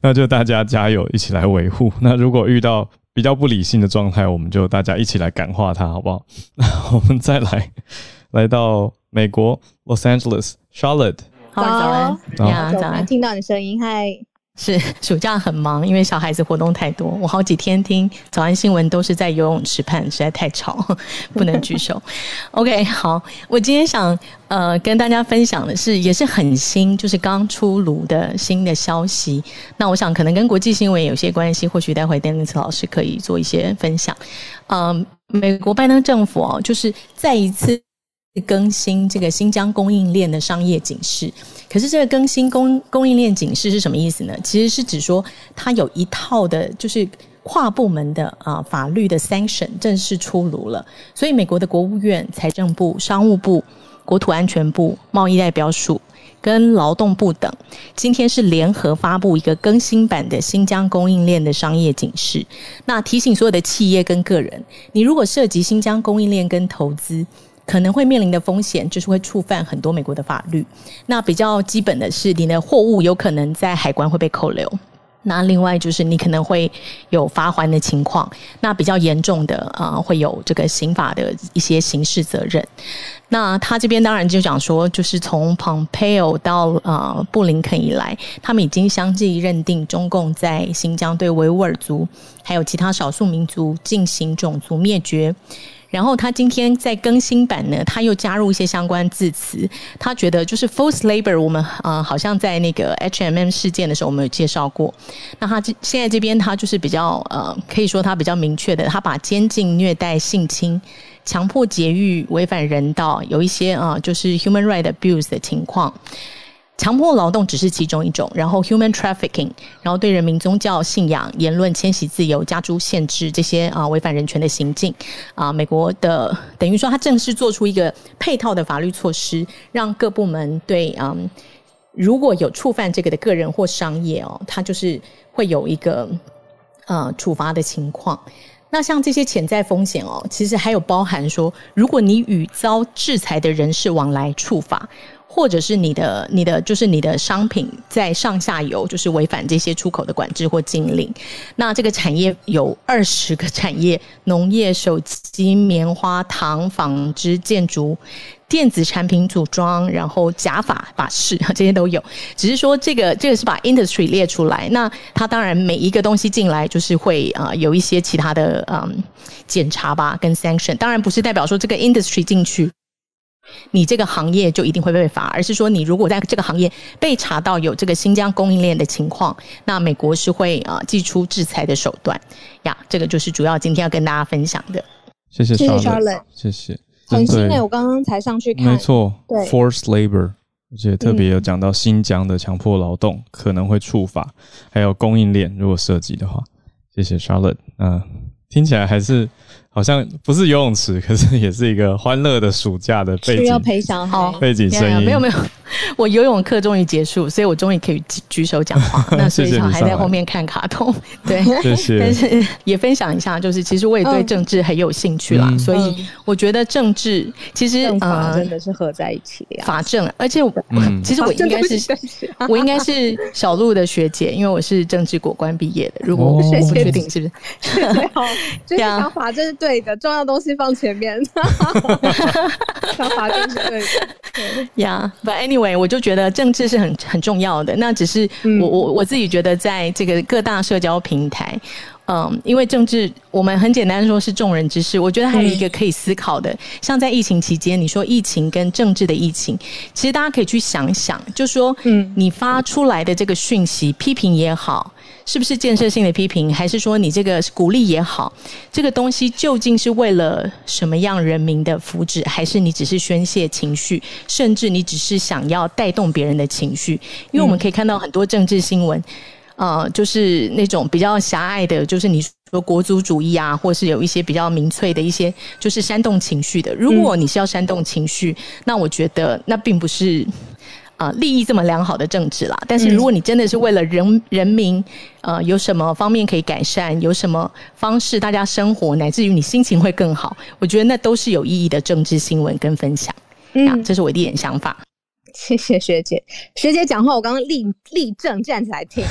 那就大家加油，一起来维护。那如果遇到比较不理性的状态，我们就大家一起来感化他，好不好？那 我们再来来到美国 Los Angeles Charlotte，好，早安，早安，早安，听到你声音，嗨。是 暑假很忙，因为小孩子活动太多，我好几天听早安新闻都是在游泳池畔，实在太吵，不能举手。OK，好，我今天想呃跟大家分享的是，也是很新，就是刚出炉的新的消息。那我想可能跟国际新闻有些关系，或许待会 Dennis 老师可以做一些分享。嗯，美国拜登政府哦，就是再一次。更新这个新疆供应链的商业警示，可是这个更新供供应链警示是什么意思呢？其实是指说它有一套的，就是跨部门的啊法律的 sanction 正式出炉了。所以美国的国务院、财政部、商务部、国土安全部、贸易代表署跟劳动部等，今天是联合发布一个更新版的新疆供应链的商业警示。那提醒所有的企业跟个人，你如果涉及新疆供应链跟投资。可能会面临的风险就是会触犯很多美国的法律。那比较基本的是，你的货物有可能在海关会被扣留。那另外就是你可能会有罚还的情况，那比较严重的啊会有这个刑法的一些刑事责任。那他这边当然就讲说，就是从 Pompeo 到呃布林肯以来，他们已经相继认定中共在新疆对维吾尔族还有其他少数民族进行种族灭绝。然后他今天在更新版呢，他又加入一些相关字词。他觉得就是 forced labor，我们啊好像在那个 H M M 事件的时候我们有介绍过。那他这现在这边他就是比较呃，可以说他比较明确的，他把监禁、虐待、性侵、强迫劫狱、违反人道，有一些啊就是 human right abuse 的情况。强迫劳动只是其中一种，然后 human trafficking，然后对人民宗教信仰、言论、迁徙自由加诸限制，这些啊违反人权的行径啊，美国的等于说，他正式做出一个配套的法律措施，让各部门对嗯，如果有触犯这个的个人或商业哦，他就是会有一个呃处罚的情况。那像这些潜在风险哦，其实还有包含说，如果你与遭制裁的人士往来处罚。或者是你的、你的，就是你的商品在上下游就是违反这些出口的管制或禁令。那这个产业有二十个产业：农业、手机、棉花糖、纺织、建筑、电子产品组装，然后假发、法式 这些都有。只是说这个这个是把 industry 列出来。那它当然每一个东西进来就是会啊有一些其他的嗯检查吧，跟 sanction。当然不是代表说这个 industry 进去。你这个行业就一定会被罚，而是说你如果在这个行业被查到有这个新疆供应链的情况，那美国是会啊寄出制裁的手段呀。这个就是主要今天要跟大家分享的。谢谢，谢谢 Charlotte，谢谢。很新诶，我刚刚才上去看，没错，对，forced labor，而且特别有讲到新疆的强迫劳动可能会触法，还有供应链如果涉及的话。谢谢 Charlotte，嗯，听起来还是。好像不是游泳池，可是也是一个欢乐的暑假的背景。需要陪小孩，背景声音没有没有。我游泳课终于结束，所以我终于可以举举手讲话。那所以小孩在后面看卡通，对，谢谢。但是也分享一下，就是其实我也对政治很有兴趣啦。所以我觉得政治其实呃真的是合在一起的法政，而且我其实我应该是我应该是小鹿的学姐，因为我是政治国关毕业的。如果我不确定是不是，对好，就是想法政是对。的，重要东西放前面。想法政是对的。呀，But anyway，我就觉得政治是很很重要的。那只是我我我自己觉得，在这个各大社交平台。嗯，因为政治，我们很简单说是众人之事。我觉得还有一个可以思考的，像在疫情期间，你说疫情跟政治的疫情，其实大家可以去想想，就说，嗯，你发出来的这个讯息，批评也好，是不是建设性的批评，还是说你这个鼓励也好，这个东西究竟是为了什么样人民的福祉，还是你只是宣泄情绪，甚至你只是想要带动别人的情绪？因为我们可以看到很多政治新闻。呃，就是那种比较狭隘的，就是你说国族主义啊，或是有一些比较民粹的一些，就是煽动情绪的。如果你是要煽动情绪，那我觉得那并不是啊利益这么良好的政治啦。但是如果你真的是为了人人民，呃，有什么方面可以改善，有什么方式大家生活，乃至于你心情会更好，我觉得那都是有意义的政治新闻跟分享。嗯，这是我的一点想法。谢谢学姐，学姐讲话我刚刚立立正站起来听，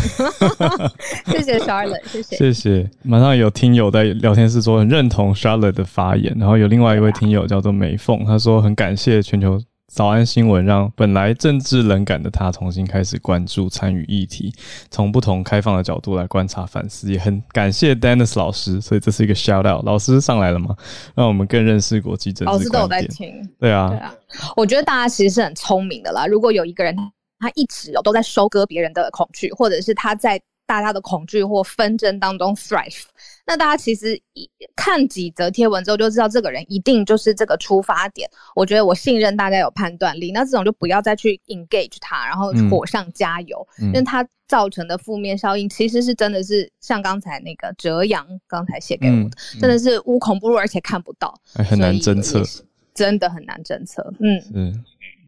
谢谢 Charlotte，谢谢谢谢。马上有听友在聊天室说很认同 Charlotte 的发言，然后有另外一位听友叫做美凤，他说很感谢全球。早安新闻让本来政治冷感的他重新开始关注、参与议题，从不同开放的角度来观察、反思，也很感谢 Dennis 老师。所以这是一个 shout out，老师上来了吗？让我们更认识国际政治。老师都有在听，对啊，对啊。我觉得大家其实是很聪明的啦。如果有一个人他一直哦都在收割别人的恐惧，或者是他在大家的恐惧或纷争当中 thrive。那大家其实一看几则贴文之后就知道，这个人一定就是这个出发点。我觉得我信任大家有判断力，那这种就不要再去 engage 他，然后火上加油，因为他造成的负面效应其实是真的是像刚才那个哲阳刚才写给我的，真的是无孔不入，而且看不到，很难侦测，真的很难侦测。嗯，是。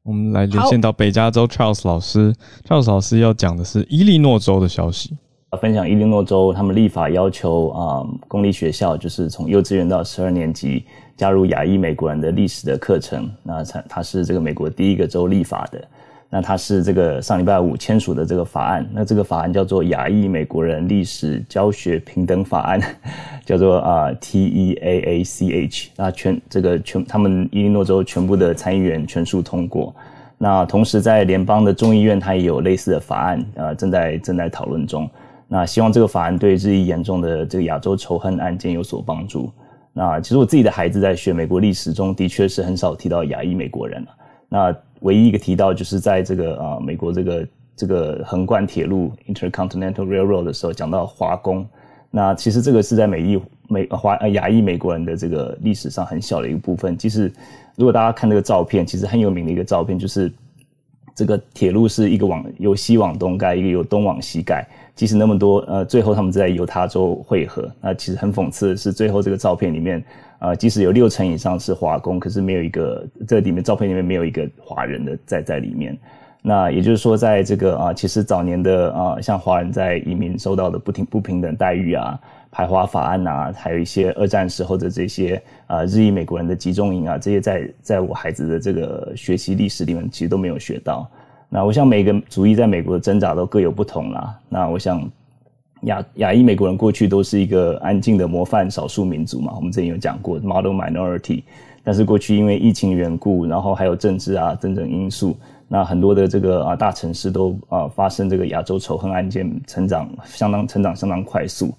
我们来连线到北加州 Charles 老师，Charles 老师要讲的是伊利诺州的消息。分享伊利诺州他们立法要求啊，公立学校就是从幼稚园到十二年级加入亚裔美国人的历史的课程。那它它是这个美国第一个州立法的。那它是这个上礼拜五签署的这个法案，那这个法案叫做亚裔美国人历史教学平等法案，叫做啊 T E A A C H。那全这个全他们伊利诺州全部的参议员全数通过。那同时在联邦的众议院，它也有类似的法案，呃，正在正在讨论中。那希望这个法案对日益严重的这个亚洲仇恨案件有所帮助。那其实我自己的孩子在学美国历史中，的确是很少提到亚裔美国人了。那唯一一个提到就是在这个啊美国这个这个横贯铁路 Intercontinental Railroad 的时候讲到华工，那其实这个是在美裔美华亚裔美国人的这个历史上很小的一个部分。其实如果大家看这个照片，其实很有名的一个照片，就是这个铁路是一个往由西往东盖，一个由东往西盖。即使那么多呃，最后他们在犹他州汇合，那其实很讽刺的是，最后这个照片里面。呃，即使有六成以上是华工，可是没有一个这里面照片里面没有一个华人的在在里面。那也就是说，在这个啊，其实早年的啊，像华人在移民受到的不平不平等待遇啊，排华法案啊，还有一些二战时候的这些啊日裔美国人的集中营啊，这些在在我孩子的这个学习历史里面，其实都没有学到。那我想每个族裔在美国的挣扎都各有不同啦。那我想。亚亚裔美国人过去都是一个安静的模范少数民族嘛，我们之前有讲过 model minority，但是过去因为疫情缘故，然后还有政治啊等等因素，那很多的这个啊大城市都啊发生这个亚洲仇恨案件，成长相当成长相当快速。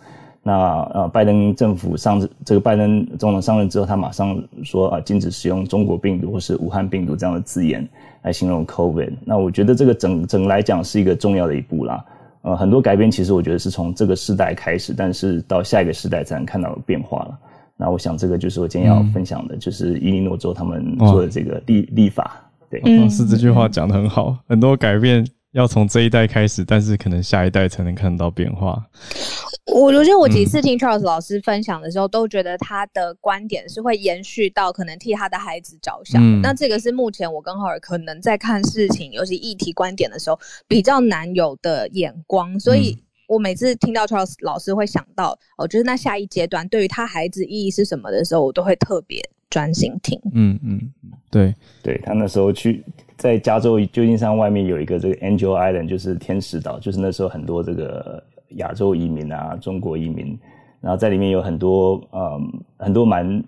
那呃拜登政府上这个拜登总统上任之后，他马上说啊禁止使用中国病毒或是武汉病毒这样的字眼来形容 COVID。那我觉得这个整整来讲是一个重要的一步啦。呃，很多改变其实我觉得是从这个时代开始，但是到下一个时代才能看到变化了。那我想这个就是我今天要分享的，就是伊利诺州他们做的这个立立法。对，是这句话讲的很好，很多改变要从这一代开始，但是可能下一代才能看到变化。我我觉得我几次听 Charles 老师分享的时候，都觉得他的观点是会延续到可能替他的孩子着想。那这个是目前我跟浩尔可能在看事情，尤其议题观点的时候比较难有的眼光。所以我每次听到 Charles 老师会想到，哦，就是那下一阶段对于他孩子意义是什么的时候，我都会特别专心听。嗯嗯，对，对他那时候去在加州旧金山外面有一个这个 Angel Island，就是天使岛，就是那时候很多这个。亚洲移民啊，中国移民，然后在里面有很多，嗯，很多蛮，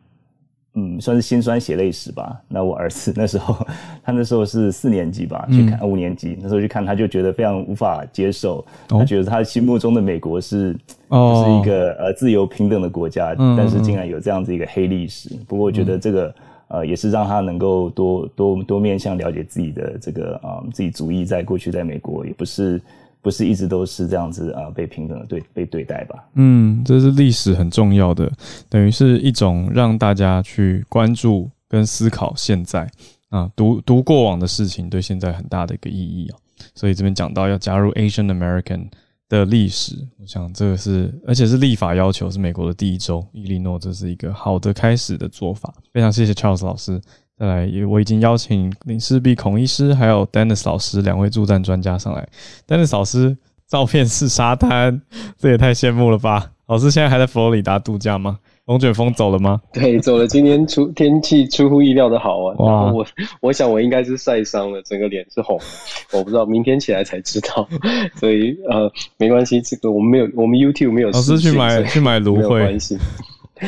嗯，算是心酸血泪史吧。那我儿子那时候，他那时候是四年级吧，去看五年级，那时候去看，他就觉得非常无法接受，他觉得他心目中的美国是，就是一个呃自由平等的国家，但是竟然有这样子一个黑历史。不过我觉得这个呃也是让他能够多多多面向了解自己的这个啊自己主义在过去在美国也不是。不是一直都是这样子啊，被平等的对被对待吧？嗯，这是历史很重要的，等于是一种让大家去关注跟思考现在啊，读读过往的事情对现在很大的一个意义啊。所以这边讲到要加入 Asian American 的历史，我想这个是而且是立法要求，是美国的第一州伊利诺，这是一个好的开始的做法。非常谢谢 Charles 老师。再来，我已经邀请林世璧孔医师还有 Dennis 老师两位助战专家上来。Dennis 老师，照片是沙滩，这也太羡慕了吧！老师现在还在佛罗里达度假吗？龙卷风走了吗？对，走了。今天出天气出乎意料的好啊！哇，我我想我应该是晒伤了，整个脸是红，我不知道，明天起来才知道。所以呃，没关系，这个我们没有，我们 YouTube 没有。老师去买去买芦荟。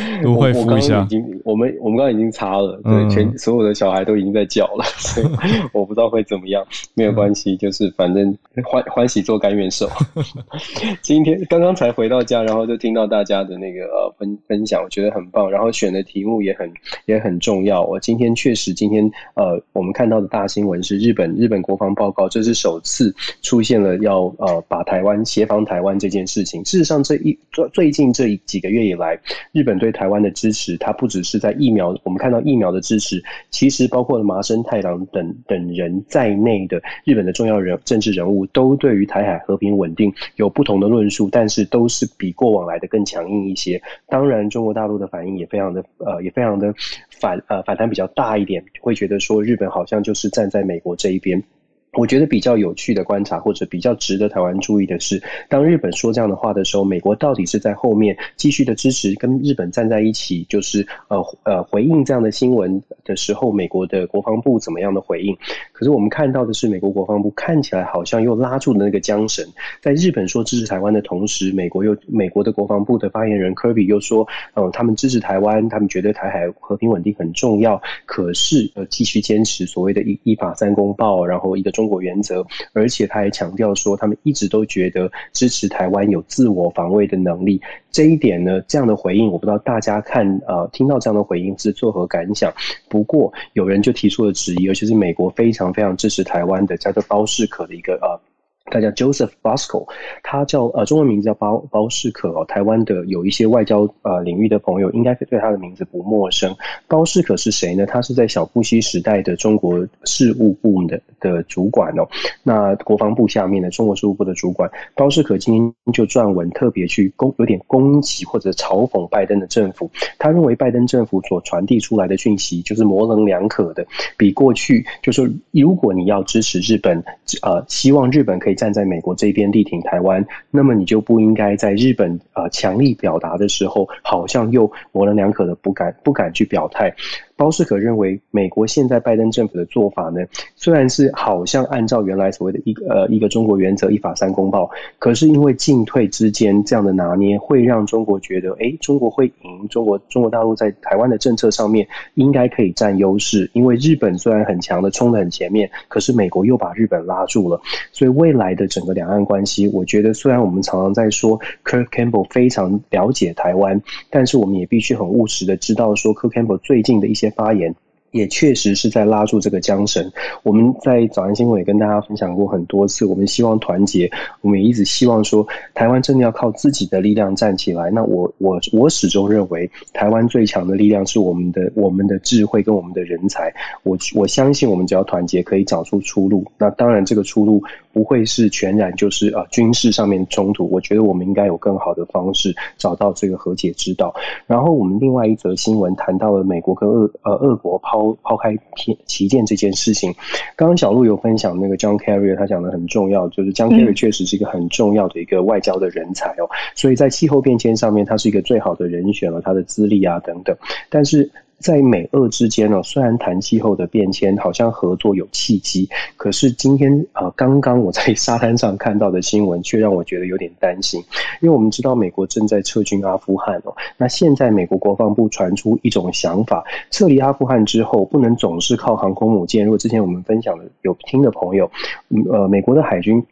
芦荟敷一下。已经，我们我们刚刚已经擦了，对，全所有的小孩都已经在叫了，所以 我不知道会怎么样，没有关系，就是反正欢欢喜做甘愿受。今天刚刚才回到家，然后就听到大家的那个呃分分享，我觉得很棒，然后选的题目也很也很重要。我今天确实今天呃我们看到的大新闻是日本日本国防报告，这是首次出现了要呃把台湾协防台湾这件事情。事实上，这一最最近这几个月以来，日本对台湾的支持，它不只是在疫苗，我们看到疫苗的支持，其实包括了麻生太郎等等人在内的日本的重要人政治人物，都对于台海和平稳定有不同的论述，但是都是比过往来的更强硬一些。当然，中国大陆的反应也非常的呃，也非常的反呃反弹比较大一点，会觉得说日本好像就是站在美国这一边。我觉得比较有趣的观察，或者比较值得台湾注意的是，当日本说这样的话的时候，美国到底是在后面继续的支持，跟日本站在一起，就是呃呃回应这样的新闻的时候，美国的国防部怎么样的回应？可是我们看到的是，美国国防部看起来好像又拉住了那个缰绳，在日本说支持台湾的同时，美国又美国的国防部的发言人科比又说，呃，他们支持台湾，他们觉得台海和平稳定很重要，可是呃继续坚持所谓的一一法三公报，然后一个中。中国原则，而且他还强调说，他们一直都觉得支持台湾有自我防卫的能力。这一点呢，这样的回应，我不知道大家看呃听到这样的回应是作何感想？不过有人就提出了质疑，尤其是美国非常非常支持台湾的，叫做包士可的一个呃。他叫 Joseph Bosco，他叫呃中文名字叫包包士可哦。台湾的有一些外交呃领域的朋友应该对他的名字不陌生。包士可是谁呢？他是在小布希时代的中国事务部的的主管哦。那国防部下面的中国事务部的主管包士可今天就撰文特别去攻有点攻击或者嘲讽拜登的政府。他认为拜登政府所传递出来的讯息就是模棱两可的，比过去就说如果你要支持日本，呃，希望日本可以。站在美国这边力挺台湾，那么你就不应该在日本呃强力表达的时候，好像又模棱两可的不敢不敢去表态。包士可认为，美国现在拜登政府的做法呢，虽然是好像按照原来所谓的一呃一个中国原则一法三公报，可是因为进退之间这样的拿捏，会让中国觉得，哎，中国会赢，中国中国大陆在台湾的政策上面应该可以占优势，因为日本虽然很强的冲得很前面，可是美国又把日本拉住了，所以未来来的整个两岸关系，我觉得虽然我们常常在说 Kirk Campbell 非常了解台湾，但是我们也必须很务实的知道说 Kirk Campbell 最近的一些。发言也确实是在拉住这个缰绳。我们在早安新闻也跟大家分享过很多次，我们希望团结，我们也一直希望说，台湾真的要靠自己的力量站起来。那我我我始终认为，台湾最强的力量是我们的我们的智慧跟我们的人才。我我相信，我们只要团结，可以找出出路。那当然，这个出路。不会是全然就是啊军事上面冲突，我觉得我们应该有更好的方式找到这个和解之道。然后我们另外一则新闻谈到了美国跟俄呃俄国抛抛开旗旗舰这件事情。刚刚小鹿有分享那个 John Kerry，他讲的很重要，就是 John Kerry 确实是一个很重要的一个外交的人才哦，所以在气候变迁上面，他是一个最好的人选了，他的资历啊等等，但是。在美俄之间呢，虽然谈气候的变迁好像合作有契机，可是今天呃，刚刚我在沙滩上看到的新闻却让我觉得有点担心，因为我们知道美国正在撤军阿富汗哦，那现在美国国防部传出一种想法，撤离阿富汗之后不能总是靠航空母舰，如果之前我们分享的有听的朋友，呃，美国的海军。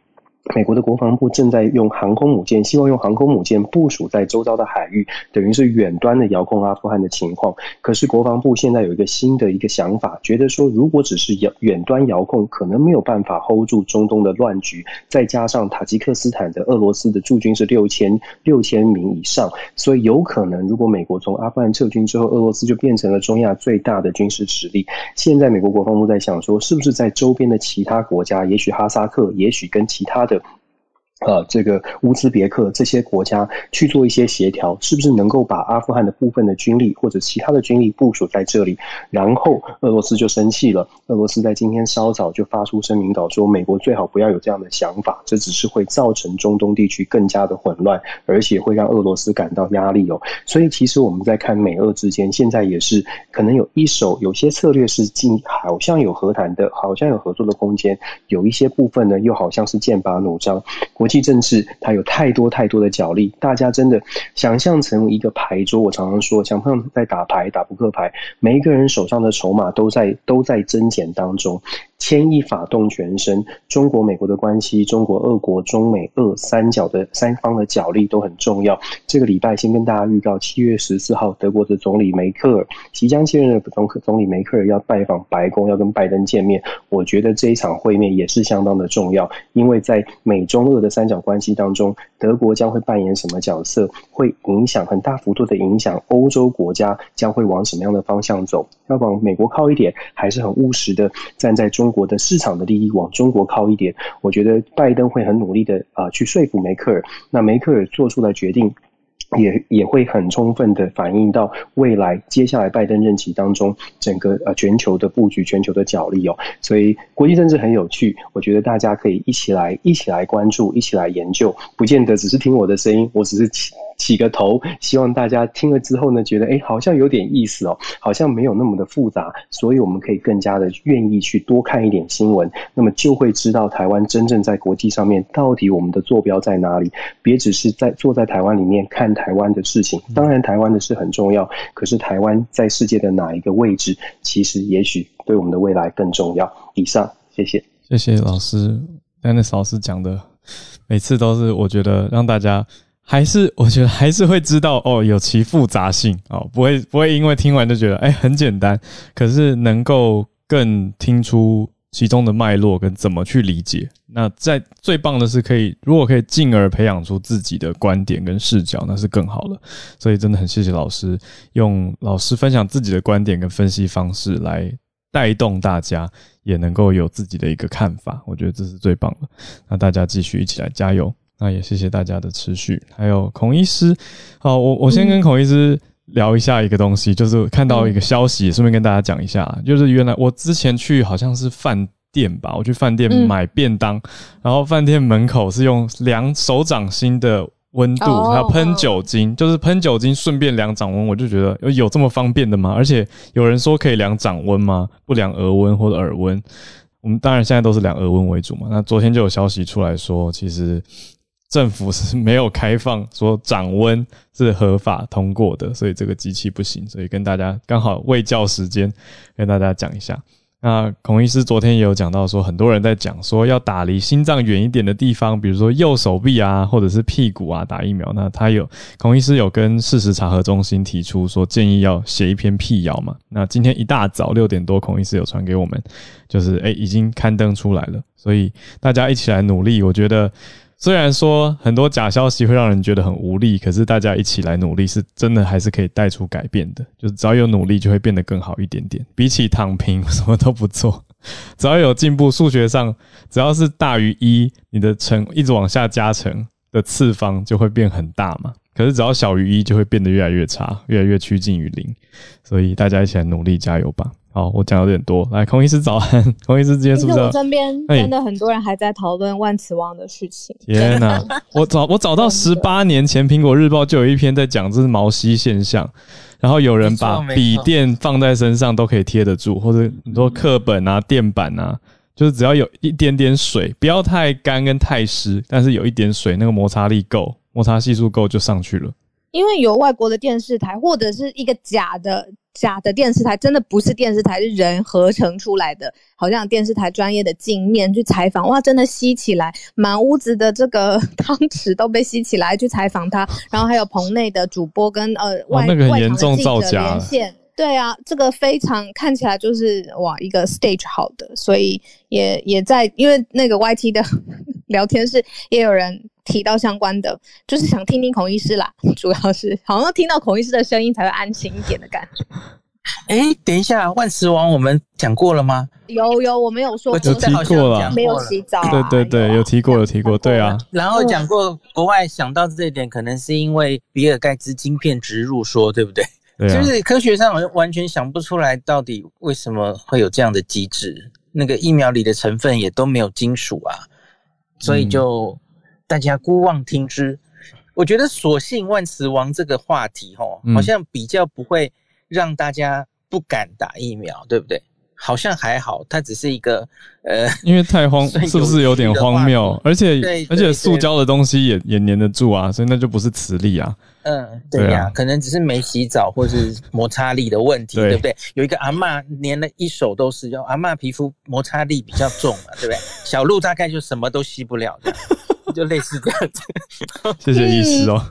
美国的国防部正在用航空母舰，希望用航空母舰部署在周遭的海域，等于是远端的遥控阿富汗的情况。可是国防部现在有一个新的一个想法，觉得说如果只是遥远端遥控，可能没有办法 hold 住中东的乱局。再加上塔吉克斯坦的俄罗斯的驻军是六千六千名以上，所以有可能如果美国从阿富汗撤军之后，俄罗斯就变成了中亚最大的军事实力。现在美国国防部在想说，是不是在周边的其他国家，也许哈萨克，也许跟其他的。呃，这个乌兹别克这些国家去做一些协调，是不是能够把阿富汗的部分的军力或者其他的军力部署在这里？然后俄罗斯就生气了。俄罗斯在今天稍早就发出声明稿说，美国最好不要有这样的想法，这只是会造成中东地区更加的混乱，而且会让俄罗斯感到压力哦。所以其实我们在看美俄之间，现在也是可能有一手有些策略是进，好像有和谈的，好像有合作的空间，有一些部分呢又好像是剑拔弩张。国际政治它有太多太多的角力，大家真的想象成一个牌桌。我常常说，想象在打牌、打扑克牌，每一个人手上的筹码都在都在增减当中。牵一发动全身，中国美国的关系，中国俄国中美俄三角的三方的角力都很重要。这个礼拜先跟大家预告，七月十四号，德国的总理梅克尔即将卸任的总总理梅克尔要拜访白宫，要跟拜登见面。我觉得这一场会面也是相当的重要，因为在美中俄的三角关系当中，德国将会扮演什么角色，会影响很大幅度的影响欧洲国家将会往什么样的方向走，要往美国靠一点，还是很务实的站在中。国的市场的利益往中国靠一点，我觉得拜登会很努力的啊去说服梅克尔。那梅克尔做出的决定。也也会很充分的反映到未来接下来拜登任期当中整个呃全球的布局、全球的角力哦。所以国际政治很有趣，我觉得大家可以一起来一起来关注、一起来研究，不见得只是听我的声音，我只是起起个头，希望大家听了之后呢，觉得哎好像有点意思哦，好像没有那么的复杂，所以我们可以更加的愿意去多看一点新闻，那么就会知道台湾真正在国际上面到底我们的坐标在哪里，别只是在坐在台湾里面看。台湾的事情，当然台湾的事很重要，可是台湾在世界的哪一个位置，其实也许对我们的未来更重要。以上，谢谢，谢谢老师，Dennis 老师讲的，每次都是我觉得让大家还是我觉得还是会知道哦，有其复杂性哦，不会不会因为听完就觉得哎很简单，可是能够更听出。其中的脉络跟怎么去理解，那在最棒的是可以，如果可以进而培养出自己的观点跟视角，那是更好了。所以真的很谢谢老师，用老师分享自己的观点跟分析方式来带动大家，也能够有自己的一个看法。我觉得这是最棒的。那大家继续一起来加油。那也谢谢大家的持续。还有孔医师，好，我我先跟孔医师。聊一下一个东西，就是看到一个消息，顺便跟大家讲一下，就是原来我之前去好像是饭店吧，我去饭店买便当，然后饭店门口是用量手掌心的温度，还有喷酒精，就是喷酒精顺便量掌温，我就觉得有这么方便的吗？而且有人说可以量掌温吗？不量额温或者耳温？我们当然现在都是量额温为主嘛。那昨天就有消息出来说，其实。政府是没有开放说掌温是合法通过的，所以这个机器不行。所以跟大家刚好未教时间跟大家讲一下。那孔医师昨天也有讲到说，很多人在讲说要打离心脏远一点的地方，比如说右手臂啊，或者是屁股啊打疫苗。那他有孔医师有跟事实查核中心提出说建议要写一篇辟谣嘛？那今天一大早六点多，孔医师有传给我们，就是诶已经刊登出来了。所以大家一起来努力，我觉得。虽然说很多假消息会让人觉得很无力，可是大家一起来努力，是真的还是可以带出改变的。就是只要有努力，就会变得更好一点点。比起躺平，什么都不做，只要有进步，数学上只要是大于一，你的乘一直往下加成的次方就会变很大嘛。可是只要小于一，就会变得越来越差，越来越趋近于零。所以大家一起来努力，加油吧！好，我讲有点多。来，孔医师早安，孔医师今天是不是？我身边真的很多人还在讨论万磁王的事情。天哪！我找我找到十八年前，苹果日报就有一篇在讲这是毛细现象，然后有人把笔电放在身上都可以贴得住，或者很多课本啊、垫板啊，就是只要有一点点水，不要太干跟太湿，但是有一点水，那个摩擦力够，摩擦系数够就上去了。因为有外国的电视台或者是一个假的。假的电视台真的不是电视台，是人合成出来的。好像电视台专业的镜面去采访，哇，真的吸起来，满屋子的这个 汤匙都被吸起来去采访他。然后还有棚内的主播跟呃外外场记者连线，对啊，这个非常看起来就是哇一个 stage 好的，所以也也在因为那个 YT 的 聊天室也有人。提到相关的，就是想听听孔医师啦，主要是好像听到孔医师的声音才会安心一点的感觉。哎，等一下，万磁王我们讲过了吗？有有，我没有说，有提过了，没有洗澡。对对对，有提过，有提过，对啊。然后讲过国外想到这一点，可能是因为比尔盖茨晶片植入说，对不对？对就是科学上完全想不出来到底为什么会有这样的机制。那个疫苗里的成分也都没有金属啊，所以就。大家姑妄听之，我觉得索性万磁王这个话题，吼，好像比较不会让大家不敢打疫苗，对不对？好像还好，它只是一个呃，因为太荒，是不是有点荒谬？而且而且塑胶的东西也也粘得住啊，所以那就不是磁力啊。嗯，对呀，可能只是没洗澡或是摩擦力的问题，对不对？有一个阿妈粘了一手都是，就阿妈皮肤摩擦力比较重嘛，对不对？小鹿大概就什么都吸不了，就类似这样子。谢谢医师哦。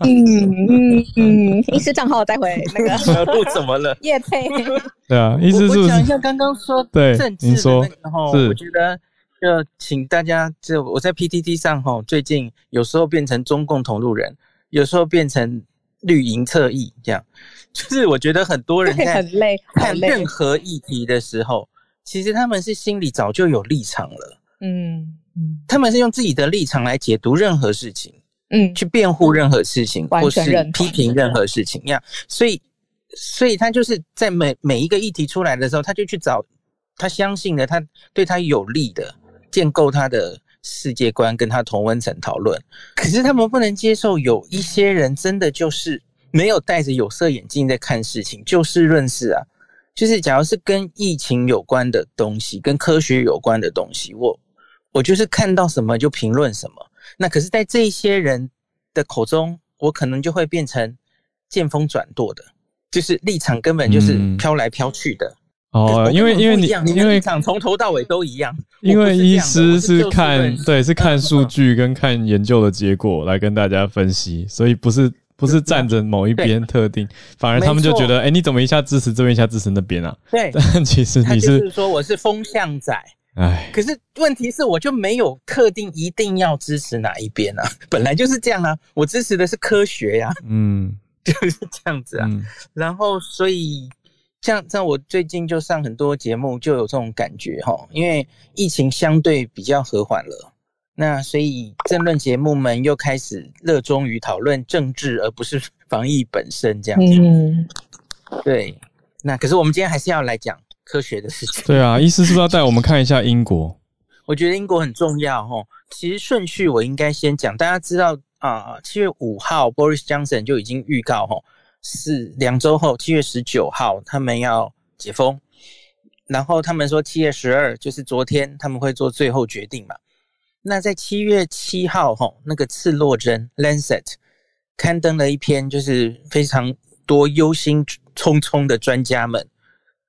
嗯嗯嗯，医师账号待会那个小鹿怎么了？叶佩。对啊，医师是不是？讲一下刚刚说对政治的那个哈，我觉得就请大家，就我在 PTT 上哈，最近有时候变成中共同路人。有时候变成绿营侧翼，这样就是我觉得很多人在很累看任何议题的时候，其实他们是心里早就有立场了。嗯嗯，他们是用自己的立场来解读任何事情。嗯，去辩护任何事情，或是批评任何事情，呀，所以，所以他就是在每每一个议题出来的时候，他就去找他相信的，他对他有利的，建构他的世界观，跟他同温层讨论。可是他们不能接受有一些人真的就是没有戴着有色眼镜在看事情，就事论事啊。就是假如是跟疫情有关的东西，跟科学有关的东西，我我就是看到什么就评论什么。那可是，在这一些人的口中，我可能就会变成见风转舵的，就是立场根本就是飘来飘去的。哦，因为因为你因为立场从头到尾都一样。因为医师是看对是看数据跟看研究的结果来跟大家分析，所以不是不是站着某一边特定，反而他们就觉得，哎，你怎么一下支持这边，一下支持那边啊？对，但其实你是说我是风向仔。哎，可是问题是，我就没有特定一定要支持哪一边啊，本来就是这样啊，我支持的是科学呀，嗯，就是这样子啊。然后，所以像像我最近就上很多节目，就有这种感觉哈，因为疫情相对比较和缓了，那所以政论节目们又开始热衷于讨论政治，而不是防疫本身这样子。嗯，对。那可是我们今天还是要来讲。科学的事情。对啊，医师是不是要带我们看一下英国？我觉得英国很重要哈。其实顺序我应该先讲，大家知道啊，七月五号，Boris Johnson 就已经预告哈，是两周后，七月十九号他们要解封。然后他们说七月十二，就是昨天他们会做最后决定嘛。那在七月七号哈，那个次洛针 Lancet 刊登了一篇，就是非常多忧心忡忡的专家们。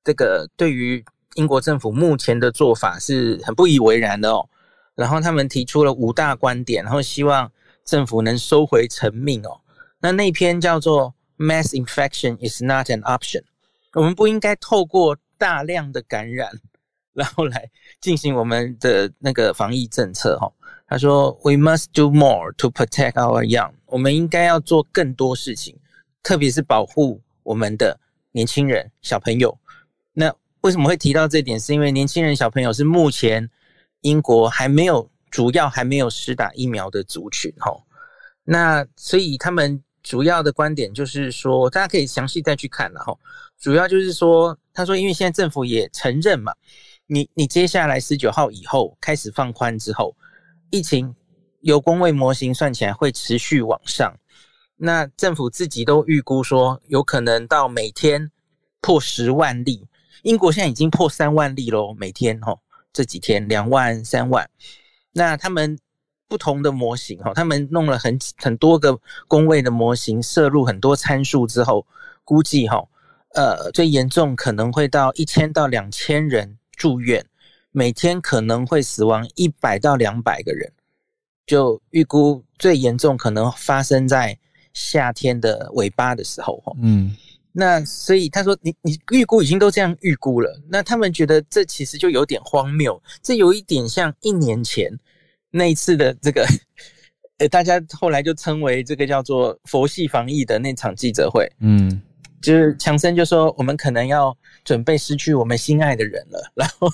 这个对于英国政府目前的做法是很不以为然的哦。然后他们提出了五大观点，然后希望政府能收回成命哦。那那篇叫做 “Mass infection is not an option”，我们不应该透过大量的感染，然后来进行我们的那个防疫政策哈。他说：“We must do more to protect our young。”我们应该要做更多事情，特别是保护我们的年轻人、小朋友。为什么会提到这点？是因为年轻人小朋友是目前英国还没有主要还没有施打疫苗的族群，吼。那所以他们主要的观点就是说，大家可以详细再去看了，吼。主要就是说，他说，因为现在政府也承认嘛，你你接下来十九号以后开始放宽之后，疫情由工位模型算起来会持续往上。那政府自己都预估说，有可能到每天破十万例。英国现在已经破三万例喽，每天哈，这几天两万、三万。那他们不同的模型哈，他们弄了很很多个工位的模型，摄入很多参数之后，估计哈，呃，最严重可能会到一千到两千人住院，每天可能会死亡一百到两百个人，就预估最严重可能发生在夏天的尾巴的时候哈，嗯。那所以他说，你你预估已经都这样预估了，那他们觉得这其实就有点荒谬，这有一点像一年前那一次的这个，呃，大家后来就称为这个叫做佛系防疫的那场记者会，嗯，就是强森就说我们可能要准备失去我们心爱的人了，然后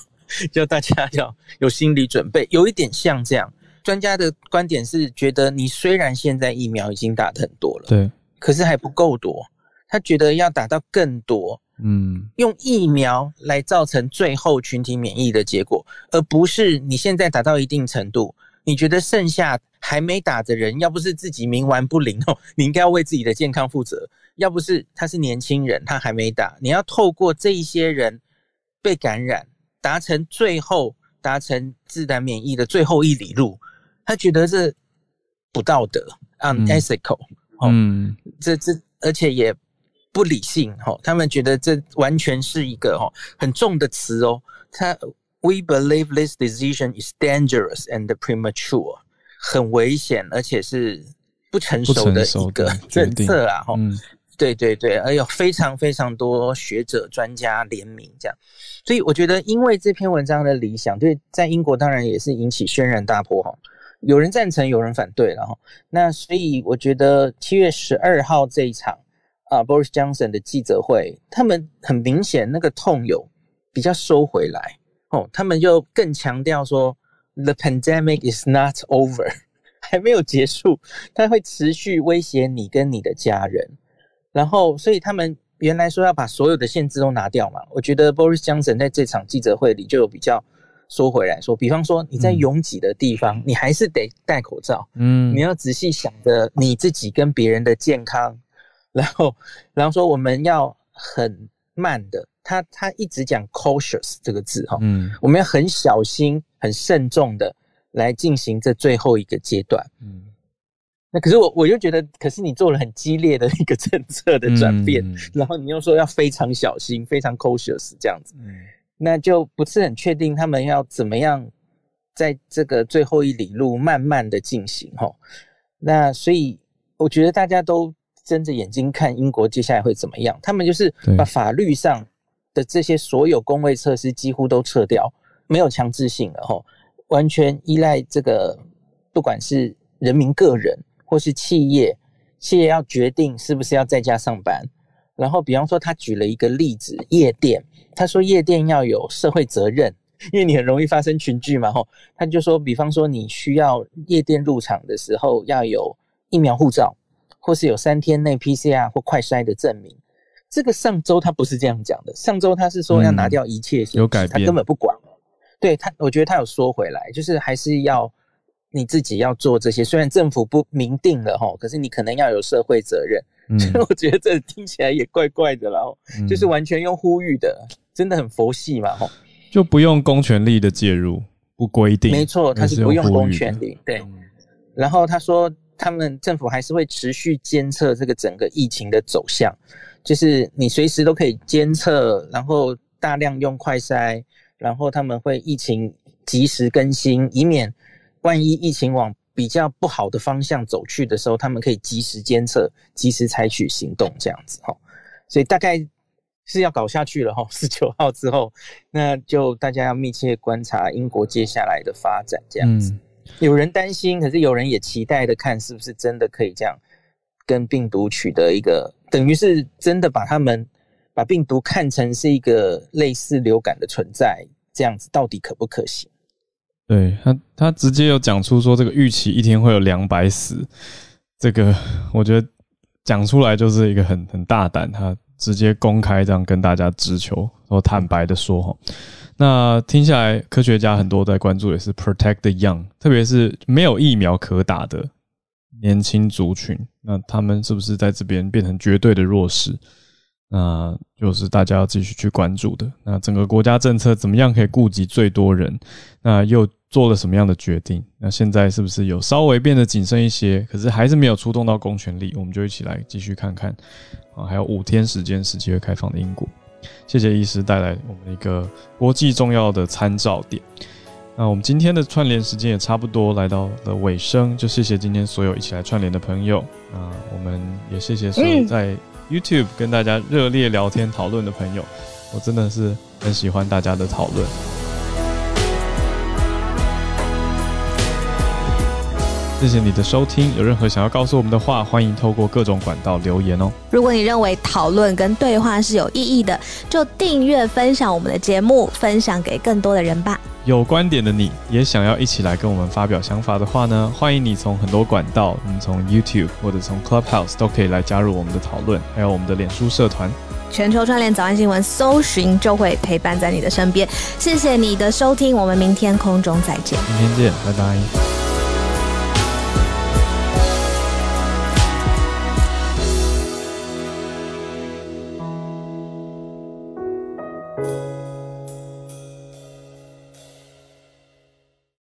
叫大家要有心理准备，有一点像这样。专家的观点是觉得，你虽然现在疫苗已经打的很多了，对，可是还不够多。他觉得要打到更多，嗯，用疫苗来造成最后群体免疫的结果，而不是你现在打到一定程度，你觉得剩下还没打的人，要不是自己冥顽不灵哦，你应该要为自己的健康负责；要不是他是年轻人，他还没打，你要透过这一些人被感染，达成最后达成自然免疫的最后一里路，他觉得这不道德，unethical，嗯，这这而且也。不理性哈，他们觉得这完全是一个哈很重的词哦。他 We believe this decision is dangerous and premature，很危险，而且是不成熟的一个 政策啊！哈，对对对，而有非常非常多学者专家联名这样，所以我觉得，因为这篇文章的理想，对在英国当然也是引起轩然大波哈。有人赞成，有人反对了哈。那所以我觉得七月十二号这一场。啊，Boris Johnson 的记者会，他们很明显那个痛有比较收回来哦，他们就更强调说，The pandemic is not over，还没有结束，它会持续威胁你跟你的家人。然后，所以他们原来说要把所有的限制都拿掉嘛。我觉得 Boris Johnson 在这场记者会里就有比较说回来说，比方说你在拥挤的地方，你还是得戴口罩。嗯，你要仔细想着你自己跟别人的健康。然后，然后说我们要很慢的，他他一直讲 cautious 这个字哈，嗯，我们要很小心、很慎重的来进行这最后一个阶段，嗯，那可是我我就觉得，可是你做了很激烈的一个政策的转变，然后你又说要非常小心、非常 cautious 这样子，嗯，那就不是很确定他们要怎么样在这个最后一里路慢慢的进行哈，那所以我觉得大家都。睁着眼睛看英国接下来会怎么样？他们就是把法律上的这些所有工位措施几乎都撤掉，没有强制性了吼，完全依赖这个，不管是人民个人或是企业，企业要决定是不是要在家上班。然后，比方说他举了一个例子，夜店，他说夜店要有社会责任，因为你很容易发生群聚嘛吼。他就说，比方说你需要夜店入场的时候要有疫苗护照。或是有三天内 PCR 或快筛的证明，这个上周他不是这样讲的。上周他是说要拿掉一切，有改变，他根本不管。对他，我觉得他有说回来，就是还是要你自己要做这些。虽然政府不明定了哈，可是你可能要有社会责任。所以我觉得这听起来也怪怪的啦，就是完全用呼吁的，真的很佛系嘛哈。就不用公权力的介入，不规定。没错，他是不用公权力。对，然后他说。他们政府还是会持续监测这个整个疫情的走向，就是你随时都可以监测，然后大量用快筛，然后他们会疫情及时更新，以免万一疫情往比较不好的方向走去的时候，他们可以及时监测，及时采取行动，这样子哈。所以大概是要搞下去了哈，十九号之后，那就大家要密切观察英国接下来的发展，这样子。有人担心，可是有人也期待的看，是不是真的可以这样跟病毒取得一个，等于是真的把他们把病毒看成是一个类似流感的存在，这样子到底可不可行？对他，他直接有讲出说这个预期一天会有两百死，这个我觉得讲出来就是一个很很大胆，他直接公开这样跟大家直球，我坦白的说哈。那听下来，科学家很多在关注也是 protect the young，特别是没有疫苗可打的年轻族群，那他们是不是在这边变成绝对的弱势？那就是大家要继续去关注的。那整个国家政策怎么样可以顾及最多人？那又做了什么样的决定？那现在是不是有稍微变得谨慎一些？可是还是没有出动到公权力，我们就一起来继续看看啊，还有五天时间是机会开放的英国。谢谢医师带来我们一个国际重要的参照点。那我们今天的串联时间也差不多来到了尾声，就谢谢今天所有一起来串联的朋友。啊，我们也谢谢所有在 YouTube 跟大家热烈聊天讨论的朋友，我真的是很喜欢大家的讨论。谢谢你的收听，有任何想要告诉我们的话，欢迎透过各种管道留言哦。如果你认为讨论跟对话是有意义的，就订阅分享我们的节目，分享给更多的人吧。有观点的你也想要一起来跟我们发表想法的话呢，欢迎你从很多管道，你从 YouTube 或者从 Clubhouse 都可以来加入我们的讨论，还有我们的脸书社团。全球串联早安新闻，搜寻就会陪伴在你的身边。谢谢你的收听，我们明天空中再见。明天见，拜拜。